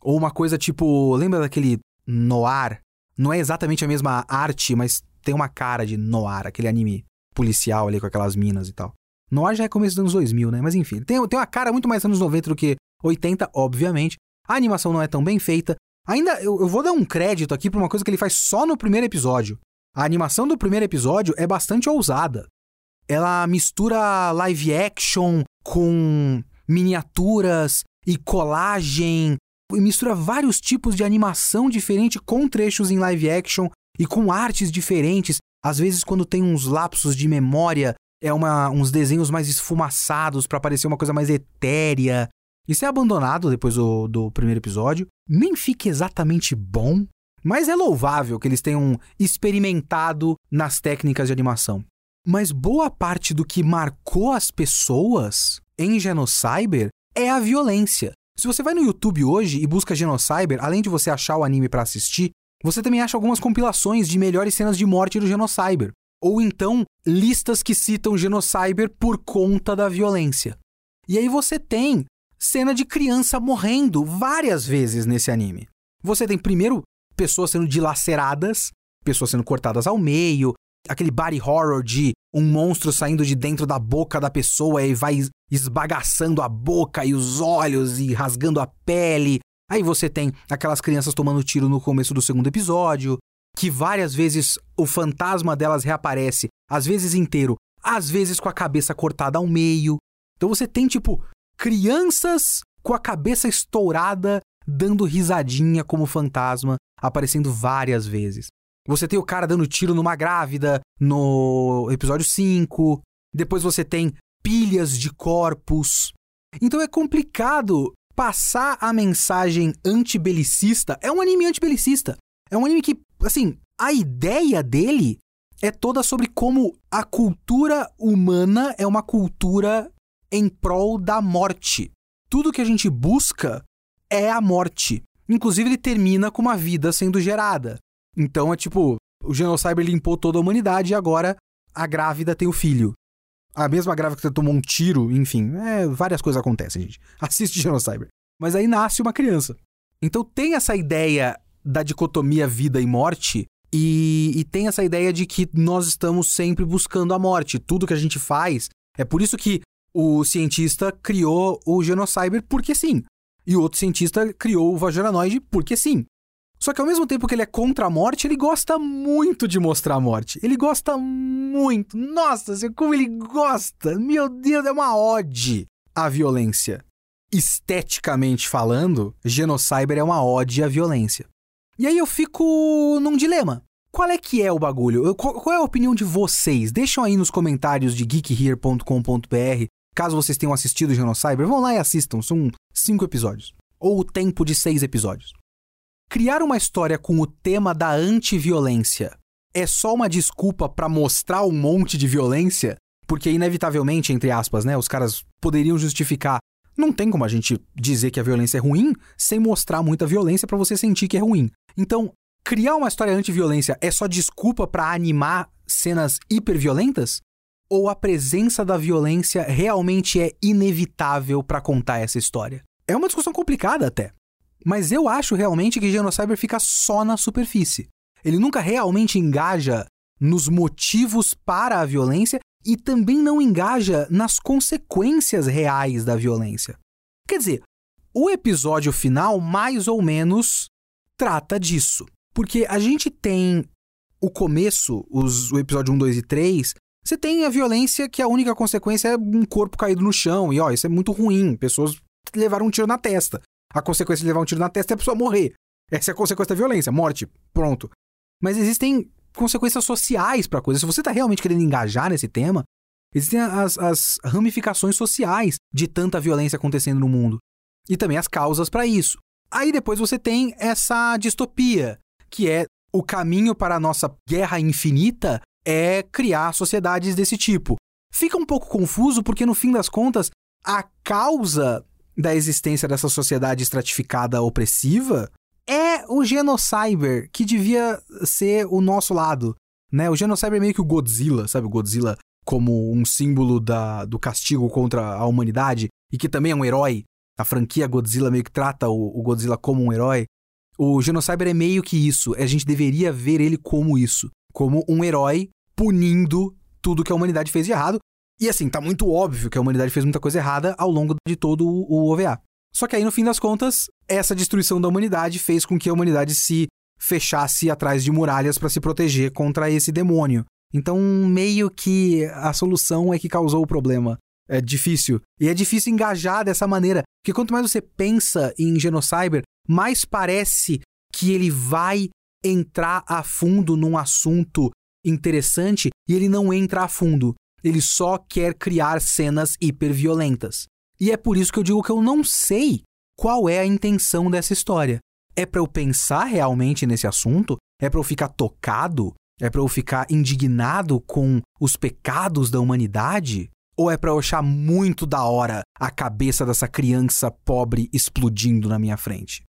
Ou uma coisa tipo. Lembra daquele Noir? Não é exatamente a mesma arte, mas tem uma cara de Noir, aquele anime policial ali com aquelas minas e tal. Noir já é começo dos anos 2000, né? Mas enfim, tem, tem uma cara muito mais anos 90 do que 80, obviamente. A animação não é tão bem feita. Ainda, eu, eu vou dar um crédito aqui pra uma coisa que ele faz só no primeiro episódio. A animação do primeiro episódio é bastante ousada. Ela mistura live action com miniaturas e colagem. E mistura vários tipos de animação diferente com trechos em live action e com artes diferentes. Às vezes, quando tem uns lapsos de memória, é uma, uns desenhos mais esfumaçados para parecer uma coisa mais etérea. Isso é abandonado depois do, do primeiro episódio. Nem fica exatamente bom, mas é louvável que eles tenham experimentado nas técnicas de animação. Mas boa parte do que marcou as pessoas em Genocyber é a violência. Se você vai no YouTube hoje e busca Genocyber, além de você achar o anime para assistir, você também acha algumas compilações de melhores cenas de morte do Genocyber. Ou então, listas que citam Genocyber por conta da violência. E aí você tem cena de criança morrendo várias vezes nesse anime. Você tem primeiro pessoas sendo dilaceradas, pessoas sendo cortadas ao meio, aquele body horror de um monstro saindo de dentro da boca da pessoa e vai esbagaçando a boca e os olhos e rasgando a pele. Aí você tem aquelas crianças tomando tiro no começo do segundo episódio que várias vezes o fantasma delas reaparece, às vezes inteiro, às vezes com a cabeça cortada ao meio. Então você tem, tipo, crianças com a cabeça estourada dando risadinha como fantasma, aparecendo várias vezes. Você tem o cara dando tiro numa grávida no episódio 5. Depois você tem pilhas de corpos. Então é complicado passar a mensagem antibelicista. É um anime antibelicista. É um anime que assim, a ideia dele é toda sobre como a cultura humana é uma cultura em prol da morte. Tudo que a gente busca é a morte. Inclusive, ele termina com uma vida sendo gerada. Então é tipo, o Genocyber limpou toda a humanidade e agora a grávida tem o filho. A mesma grávida que tomou um tiro, enfim, é, várias coisas acontecem, gente. Assiste Genocyber. Mas aí nasce uma criança. Então tem essa ideia da dicotomia vida e morte. E, e tem essa ideia de que nós estamos sempre buscando a morte. Tudo que a gente faz. É por isso que o cientista criou o Genocyber porque sim. E o outro cientista criou o Vagiranoide porque sim. Só que ao mesmo tempo que ele é contra a morte, ele gosta muito de mostrar a morte. Ele gosta muito. Nossa, como ele gosta! Meu Deus, é uma ode à violência. Esteticamente falando, Genocyber é uma ode à violência. E aí eu fico num dilema. Qual é que é o bagulho? Qual, é a opinião de vocês? Deixam aí nos comentários de geekhere.com.br, caso vocês tenham assistido o Genocyber, vão lá e assistam, são cinco episódios. Ou o tempo de seis episódios. Criar uma história com o tema da antiviolência é só uma desculpa para mostrar um monte de violência? Porque, inevitavelmente, entre aspas, né, os caras poderiam justificar. Não tem como a gente dizer que a violência é ruim sem mostrar muita violência para você sentir que é ruim. Então, criar uma história anti-violência é só desculpa para animar cenas hiperviolentas? Ou a presença da violência realmente é inevitável para contar essa história? É uma discussão complicada até. Mas eu acho realmente que Genocyber fica só na superfície. Ele nunca realmente engaja nos motivos para a violência e também não engaja nas consequências reais da violência. Quer dizer, o episódio final, mais ou menos, trata disso. Porque a gente tem o começo, os, o episódio 1, 2 e 3, você tem a violência que a única consequência é um corpo caído no chão. E ó, isso é muito ruim. Pessoas levaram um tiro na testa. A consequência de levar um tiro na testa é a pessoa morrer. Essa é a consequência da violência, morte. Pronto. Mas existem consequências sociais para coisas. Se você está realmente querendo engajar nesse tema, existem as, as ramificações sociais de tanta violência acontecendo no mundo. E também as causas para isso. Aí depois você tem essa distopia, que é o caminho para a nossa guerra infinita é criar sociedades desse tipo. Fica um pouco confuso porque no fim das contas a causa da existência dessa sociedade estratificada opressiva é o Genocyber, que devia ser o nosso lado. Né? O Genocyber é meio que o Godzilla, sabe? O Godzilla como um símbolo da, do castigo contra a humanidade e que também é um herói. A franquia Godzilla meio que trata o, o Godzilla como um herói. O Genocyber é meio que isso. A gente deveria ver ele como isso. Como um herói punindo tudo que a humanidade fez de errado. E assim, tá muito óbvio que a humanidade fez muita coisa errada ao longo de todo o OVA. Só que aí, no fim das contas, essa destruição da humanidade fez com que a humanidade se fechasse atrás de muralhas para se proteger contra esse demônio. Então, meio que a solução é que causou o problema. É difícil. E é difícil engajar dessa maneira. Porque quanto mais você pensa em Genocyber, mais parece que ele vai entrar a fundo num assunto interessante e ele não entra a fundo. Ele só quer criar cenas hiperviolentas. E é por isso que eu digo que eu não sei qual é a intenção dessa história. É para eu pensar realmente nesse assunto? É para eu ficar tocado? É para eu ficar indignado com os pecados da humanidade? Ou é para eu achar muito da hora a cabeça dessa criança pobre explodindo na minha frente?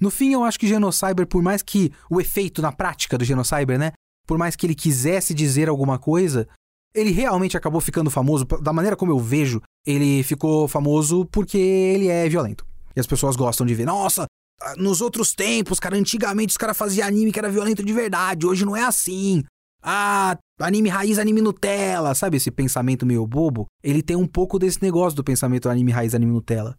No fim, eu acho que Genocyber, por mais que o efeito na prática do Genocyber, né? Por mais que ele quisesse dizer alguma coisa, ele realmente acabou ficando famoso, da maneira como eu vejo, ele ficou famoso porque ele é violento. E as pessoas gostam de ver, nossa, nos outros tempos, cara, antigamente os caras faziam anime que era violento de verdade, hoje não é assim. Ah, anime raiz, anime Nutella, sabe esse pensamento meio bobo? Ele tem um pouco desse negócio do pensamento anime raiz, anime Nutella.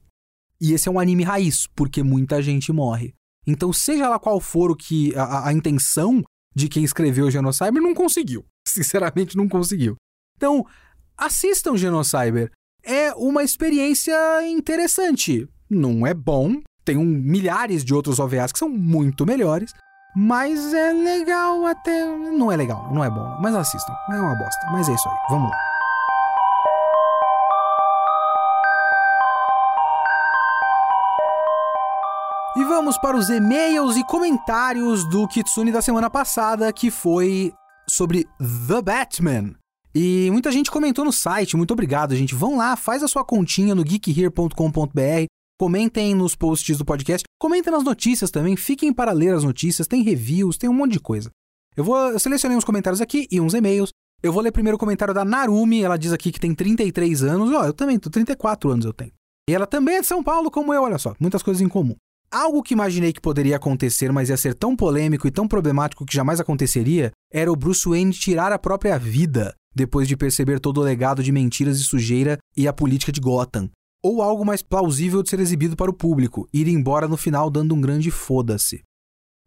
E esse é um anime raiz, porque muita gente morre. Então, seja lá qual for o que a, a intenção de quem escreveu Genocyber, não conseguiu. Sinceramente, não conseguiu. Então, assistam Genocyber. É uma experiência interessante. Não é bom, tem um, milhares de outros OVAs que são muito melhores, mas é legal até. Não é legal, não é bom. Mas assistam, é uma bosta. Mas é isso aí, vamos lá. E vamos para os e-mails e comentários do Kitsune da semana passada, que foi sobre The Batman. E muita gente comentou no site, muito obrigado, gente. Vão lá, faz a sua continha no geekhere.com.br, Comentem nos posts do podcast, comentem nas notícias também, fiquem para ler as notícias, tem reviews, tem um monte de coisa. Eu vou eu selecionei uns comentários aqui e uns e-mails. Eu vou ler primeiro o comentário da Narumi, ela diz aqui que tem 33 anos. Ó, oh, eu também, tô 34 anos eu tenho. E ela também é de São Paulo como eu, olha só, muitas coisas em comum. Algo que imaginei que poderia acontecer, mas ia ser tão polêmico e tão problemático que jamais aconteceria, era o Bruce Wayne tirar a própria vida depois de perceber todo o legado de mentiras e sujeira e a política de Gotham ou algo mais plausível de ser exibido para o público, ir embora no final dando um grande foda-se.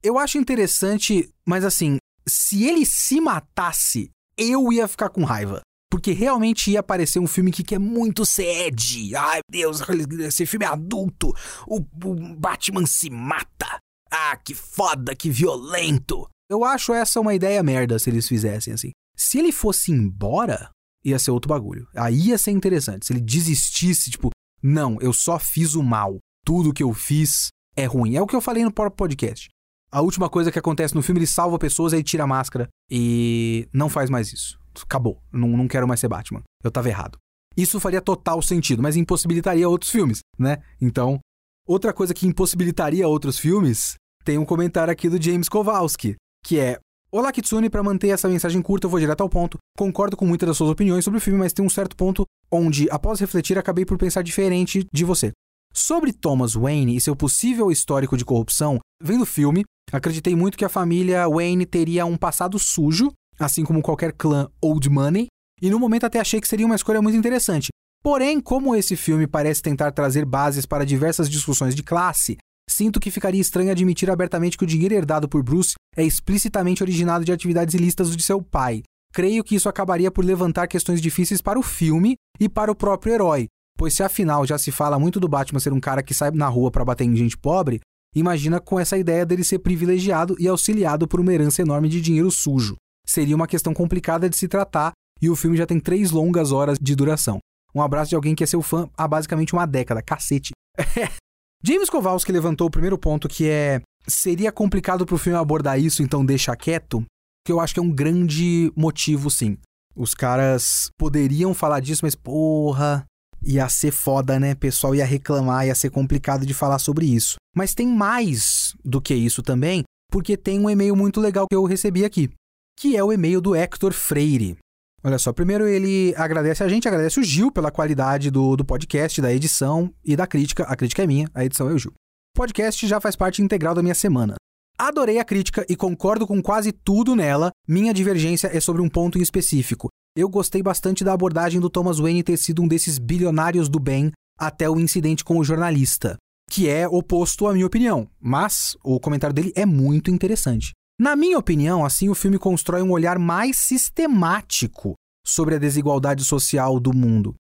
Eu acho interessante, mas assim, se ele se matasse, eu ia ficar com raiva. Porque realmente ia aparecer um filme que quer muito ser Ed. Ai, Deus, esse filme é adulto. O, o Batman se mata. Ah, que foda, que violento. Eu acho essa uma ideia merda se eles fizessem assim. Se ele fosse embora, ia ser outro bagulho. Aí ia ser interessante. Se ele desistisse, tipo, não, eu só fiz o mal. Tudo que eu fiz é ruim. É o que eu falei no próprio podcast. A última coisa que acontece no filme, ele salva pessoas, aí tira a máscara e não faz mais isso. Acabou. Não, não quero mais ser Batman. Eu tava errado. Isso faria total sentido, mas impossibilitaria outros filmes, né? Então, outra coisa que impossibilitaria outros filmes, tem um comentário aqui do James Kowalski, que é Olá, Kitsune, para manter essa mensagem curta, eu vou direto ao ponto. Concordo com muitas das suas opiniões sobre o filme, mas tem um certo ponto onde, após refletir, acabei por pensar diferente de você. Sobre Thomas Wayne e seu possível histórico de corrupção, vendo o filme, acreditei muito que a família Wayne teria um passado sujo, assim como qualquer clã Old Money, e no momento até achei que seria uma escolha muito interessante. Porém, como esse filme parece tentar trazer bases para diversas discussões de classe, sinto que ficaria estranho admitir abertamente que o dinheiro herdado por Bruce é explicitamente originado de atividades ilícitas de seu pai. Creio que isso acabaria por levantar questões difíceis para o filme e para o próprio herói, pois se afinal já se fala muito do Batman ser um cara que sai na rua para bater em gente pobre, imagina com essa ideia dele ser privilegiado e auxiliado por uma herança enorme de dinheiro sujo. Seria uma questão complicada de se tratar e o filme já tem três longas horas de duração. Um abraço de alguém que é seu fã há basicamente uma década. Cacete. James Kowalski levantou o primeiro ponto que é seria complicado pro filme abordar isso, então deixa quieto, que eu acho que é um grande motivo, sim. Os caras poderiam falar disso, mas porra, ia ser foda, né? O pessoal ia reclamar, ia ser complicado de falar sobre isso. Mas tem mais do que isso também, porque tem um e-mail muito legal que eu recebi aqui, que é o e-mail do Hector Freire. Olha só, primeiro ele agradece a gente, agradece o Gil pela qualidade do, do podcast, da edição e da crítica. A crítica é minha, a edição é o Gil. O podcast já faz parte integral da minha semana. Adorei a crítica e concordo com quase tudo nela. Minha divergência é sobre um ponto em específico. Eu gostei bastante da abordagem do Thomas Wayne ter sido um desses bilionários do bem até o incidente com o jornalista, que é oposto à minha opinião, mas o comentário dele é muito interessante. Na minha opinião, assim o filme constrói um olhar mais sistemático sobre a desigualdade social do mundo.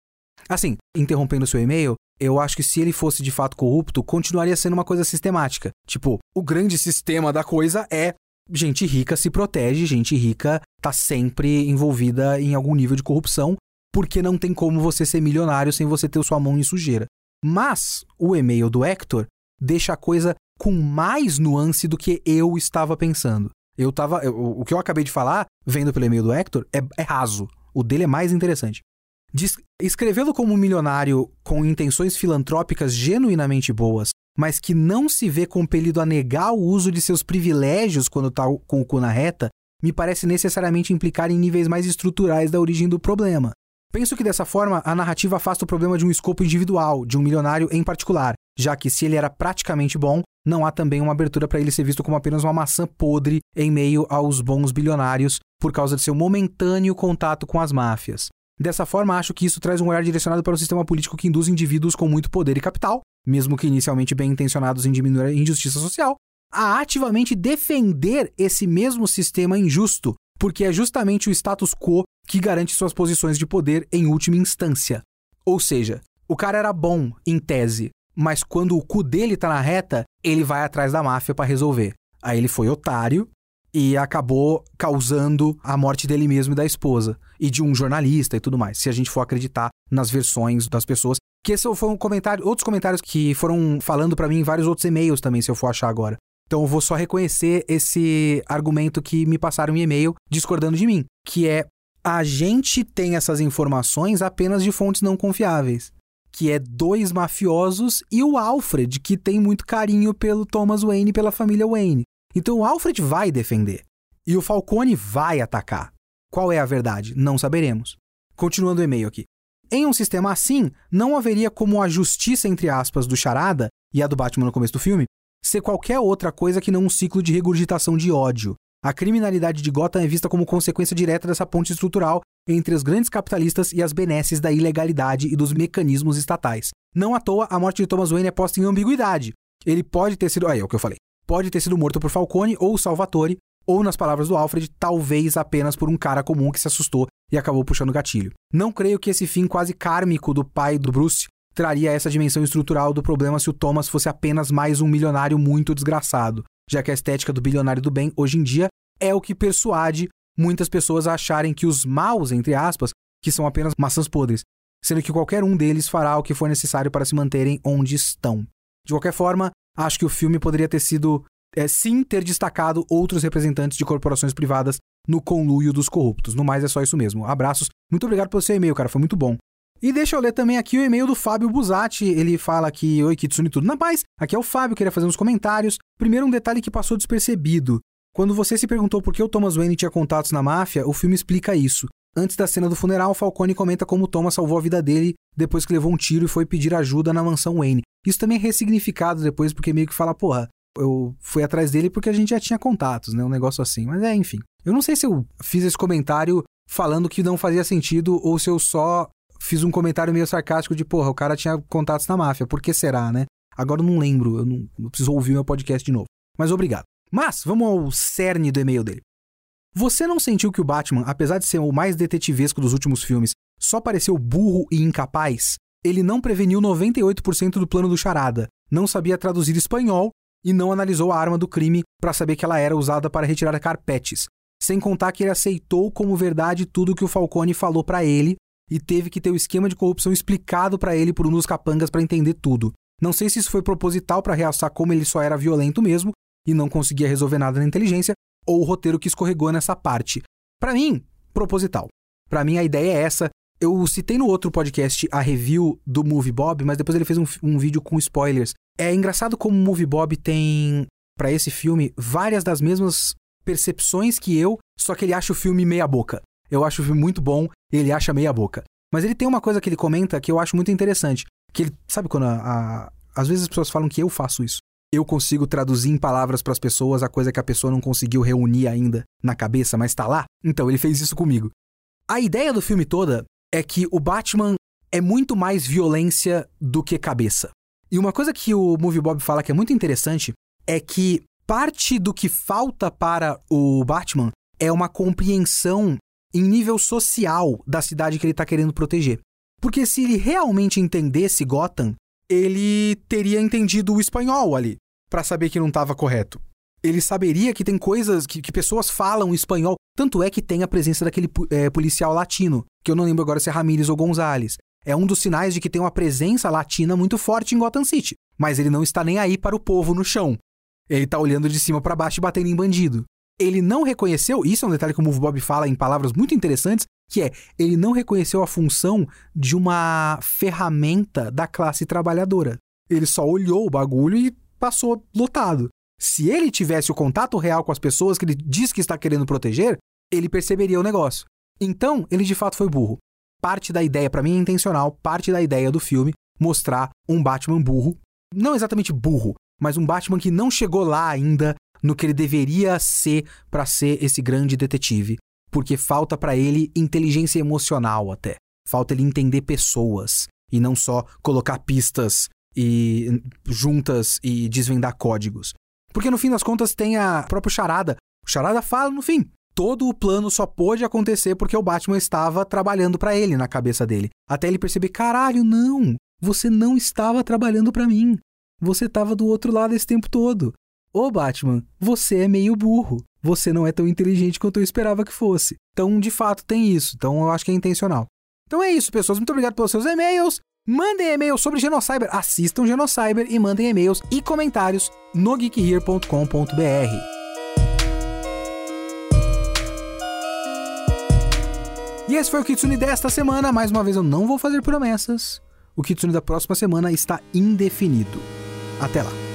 Assim, interrompendo seu e-mail, eu acho que se ele fosse de fato corrupto, continuaria sendo uma coisa sistemática. Tipo, o grande sistema da coisa é gente rica se protege, gente rica tá sempre envolvida em algum nível de corrupção, porque não tem como você ser milionário sem você ter sua mão em sujeira. Mas o e-mail do Hector deixa a coisa com mais nuance do que eu estava pensando. Eu tava. Eu, o que eu acabei de falar, vendo pelo e-mail do Hector, é, é raso. O dele é mais interessante. Escrevê-lo como um milionário com intenções filantrópicas genuinamente boas, mas que não se vê compelido a negar o uso de seus privilégios quando está com o cu na reta, me parece necessariamente implicar em níveis mais estruturais da origem do problema. Penso que dessa forma a narrativa afasta o problema de um escopo individual, de um milionário em particular, já que se ele era praticamente bom, não há também uma abertura para ele ser visto como apenas uma maçã podre em meio aos bons bilionários por causa de seu momentâneo contato com as máfias. Dessa forma, acho que isso traz um olhar direcionado para o sistema político que induz indivíduos com muito poder e capital, mesmo que inicialmente bem intencionados em diminuir a injustiça social, a ativamente defender esse mesmo sistema injusto, porque é justamente o status quo que garante suas posições de poder em última instância. Ou seja, o cara era bom em tese, mas quando o cu dele tá na reta, ele vai atrás da máfia para resolver. Aí ele foi otário e acabou causando a morte dele mesmo e da esposa e de um jornalista e tudo mais. Se a gente for acreditar nas versões das pessoas, que esse foi um comentário, outros comentários que foram falando para mim em vários outros e-mails também, se eu for achar agora. Então eu vou só reconhecer esse argumento que me passaram em e-mail discordando de mim, que é a gente tem essas informações apenas de fontes não confiáveis que é dois mafiosos, e o Alfred, que tem muito carinho pelo Thomas Wayne e pela família Wayne. Então o Alfred vai defender. E o Falcone vai atacar. Qual é a verdade? Não saberemos. Continuando o e-mail aqui. Em um sistema assim, não haveria como a justiça, entre aspas, do Charada e a do Batman no começo do filme ser qualquer outra coisa que não um ciclo de regurgitação de ódio. A criminalidade de Gotham é vista como consequência direta dessa ponte estrutural entre os grandes capitalistas e as benesses da ilegalidade e dos mecanismos estatais. Não à toa, a morte de Thomas Wayne é posta em ambiguidade. Ele pode ter sido. Aí é o que eu falei. Pode ter sido morto por Falcone ou Salvatore, ou, nas palavras do Alfred, talvez apenas por um cara comum que se assustou e acabou puxando o gatilho. Não creio que esse fim quase kármico do pai do Bruce traria essa dimensão estrutural do problema se o Thomas fosse apenas mais um milionário muito desgraçado já que a estética do bilionário do bem hoje em dia é o que persuade muitas pessoas a acharem que os maus, entre aspas, que são apenas maçãs podres, sendo que qualquer um deles fará o que for necessário para se manterem onde estão. De qualquer forma, acho que o filme poderia ter sido, é, sim, ter destacado outros representantes de corporações privadas no conluio dos corruptos. No mais, é só isso mesmo. Abraços. Muito obrigado pelo seu e-mail, cara. Foi muito bom. E deixa eu ler também aqui o e-mail do Fábio Buzatti. Ele fala aqui: Oi, Kitsune, tudo na paz? Aqui é o Fábio, queria fazer uns comentários. Primeiro, um detalhe que passou despercebido. Quando você se perguntou por que o Thomas Wayne tinha contatos na máfia, o filme explica isso. Antes da cena do funeral, Falcone comenta como Thomas salvou a vida dele depois que levou um tiro e foi pedir ajuda na mansão Wayne. Isso também é ressignificado depois, porque meio que fala, porra, eu fui atrás dele porque a gente já tinha contatos, né? Um negócio assim. Mas é, enfim. Eu não sei se eu fiz esse comentário falando que não fazia sentido ou se eu só fiz um comentário meio sarcástico de, porra, o cara tinha contatos na máfia. Por que será, né? Agora eu não lembro, eu não eu preciso ouvir meu podcast de novo. Mas obrigado. Mas vamos ao cerne do e-mail dele. Você não sentiu que o Batman, apesar de ser o mais detetivesco dos últimos filmes, só pareceu burro e incapaz? Ele não preveniu 98% do plano do Charada, não sabia traduzir espanhol e não analisou a arma do crime para saber que ela era usada para retirar carpetes. Sem contar que ele aceitou como verdade tudo que o Falcone falou para ele e teve que ter o esquema de corrupção explicado para ele por um dos capangas para entender tudo. Não sei se isso foi proposital para realçar como ele só era violento mesmo e não conseguia resolver nada na inteligência, ou o roteiro que escorregou nessa parte. Para mim, proposital. Para mim a ideia é essa. Eu citei no outro podcast a review do Movie Bob, mas depois ele fez um, um vídeo com spoilers. É engraçado como o Movie Bob tem para esse filme várias das mesmas percepções que eu, só que ele acha o filme meia boca. Eu acho o filme muito bom, ele acha meia boca. Mas ele tem uma coisa que ele comenta que eu acho muito interessante, que ele sabe quando a, a às vezes as pessoas falam que eu faço isso eu consigo traduzir em palavras para as pessoas a coisa que a pessoa não conseguiu reunir ainda na cabeça, mas tá lá. Então ele fez isso comigo. A ideia do filme toda é que o Batman é muito mais violência do que cabeça. E uma coisa que o Movie Bob fala que é muito interessante é que parte do que falta para o Batman é uma compreensão em nível social da cidade que ele está querendo proteger. Porque se ele realmente entendesse Gotham, ele teria entendido o espanhol ali, para saber que não estava correto. Ele saberia que tem coisas que, que, pessoas falam espanhol. Tanto é que tem a presença daquele é, policial latino, que eu não lembro agora se é Ramírez ou Gonzalez. É um dos sinais de que tem uma presença latina muito forte em Gotham City. Mas ele não está nem aí para o povo no chão. Ele está olhando de cima para baixo e batendo em bandido. Ele não reconheceu, isso é um detalhe que o Move Bob fala em palavras muito interessantes, que é ele não reconheceu a função de uma ferramenta da classe trabalhadora. Ele só olhou o bagulho e passou lotado. Se ele tivesse o contato real com as pessoas que ele diz que está querendo proteger, ele perceberia o negócio. Então, ele de fato foi burro. Parte da ideia, para mim, é intencional, parte da ideia do filme mostrar um Batman burro, não exatamente burro, mas um Batman que não chegou lá ainda no que ele deveria ser para ser esse grande detetive porque falta para ele inteligência emocional até. Falta ele entender pessoas e não só colocar pistas e juntas e desvendar códigos. Porque no fim das contas tem a própria charada. O charada fala no fim. Todo o plano só pôde acontecer porque o Batman estava trabalhando para ele na cabeça dele. Até ele perceber, caralho, não, você não estava trabalhando para mim. Você estava do outro lado esse tempo todo. Ô Batman, você é meio burro você não é tão inteligente quanto eu esperava que fosse. Então, de fato, tem isso. Então, eu acho que é intencional. Então é isso, pessoas. Muito obrigado pelos seus e-mails. Mandem e-mails sobre Genocyber, assistam Genocyber e mandem e-mails e comentários no geekhere.com.br. E esse foi o Kitsune desta semana. Mais uma vez, eu não vou fazer promessas. O Kitsune da próxima semana está indefinido. Até lá.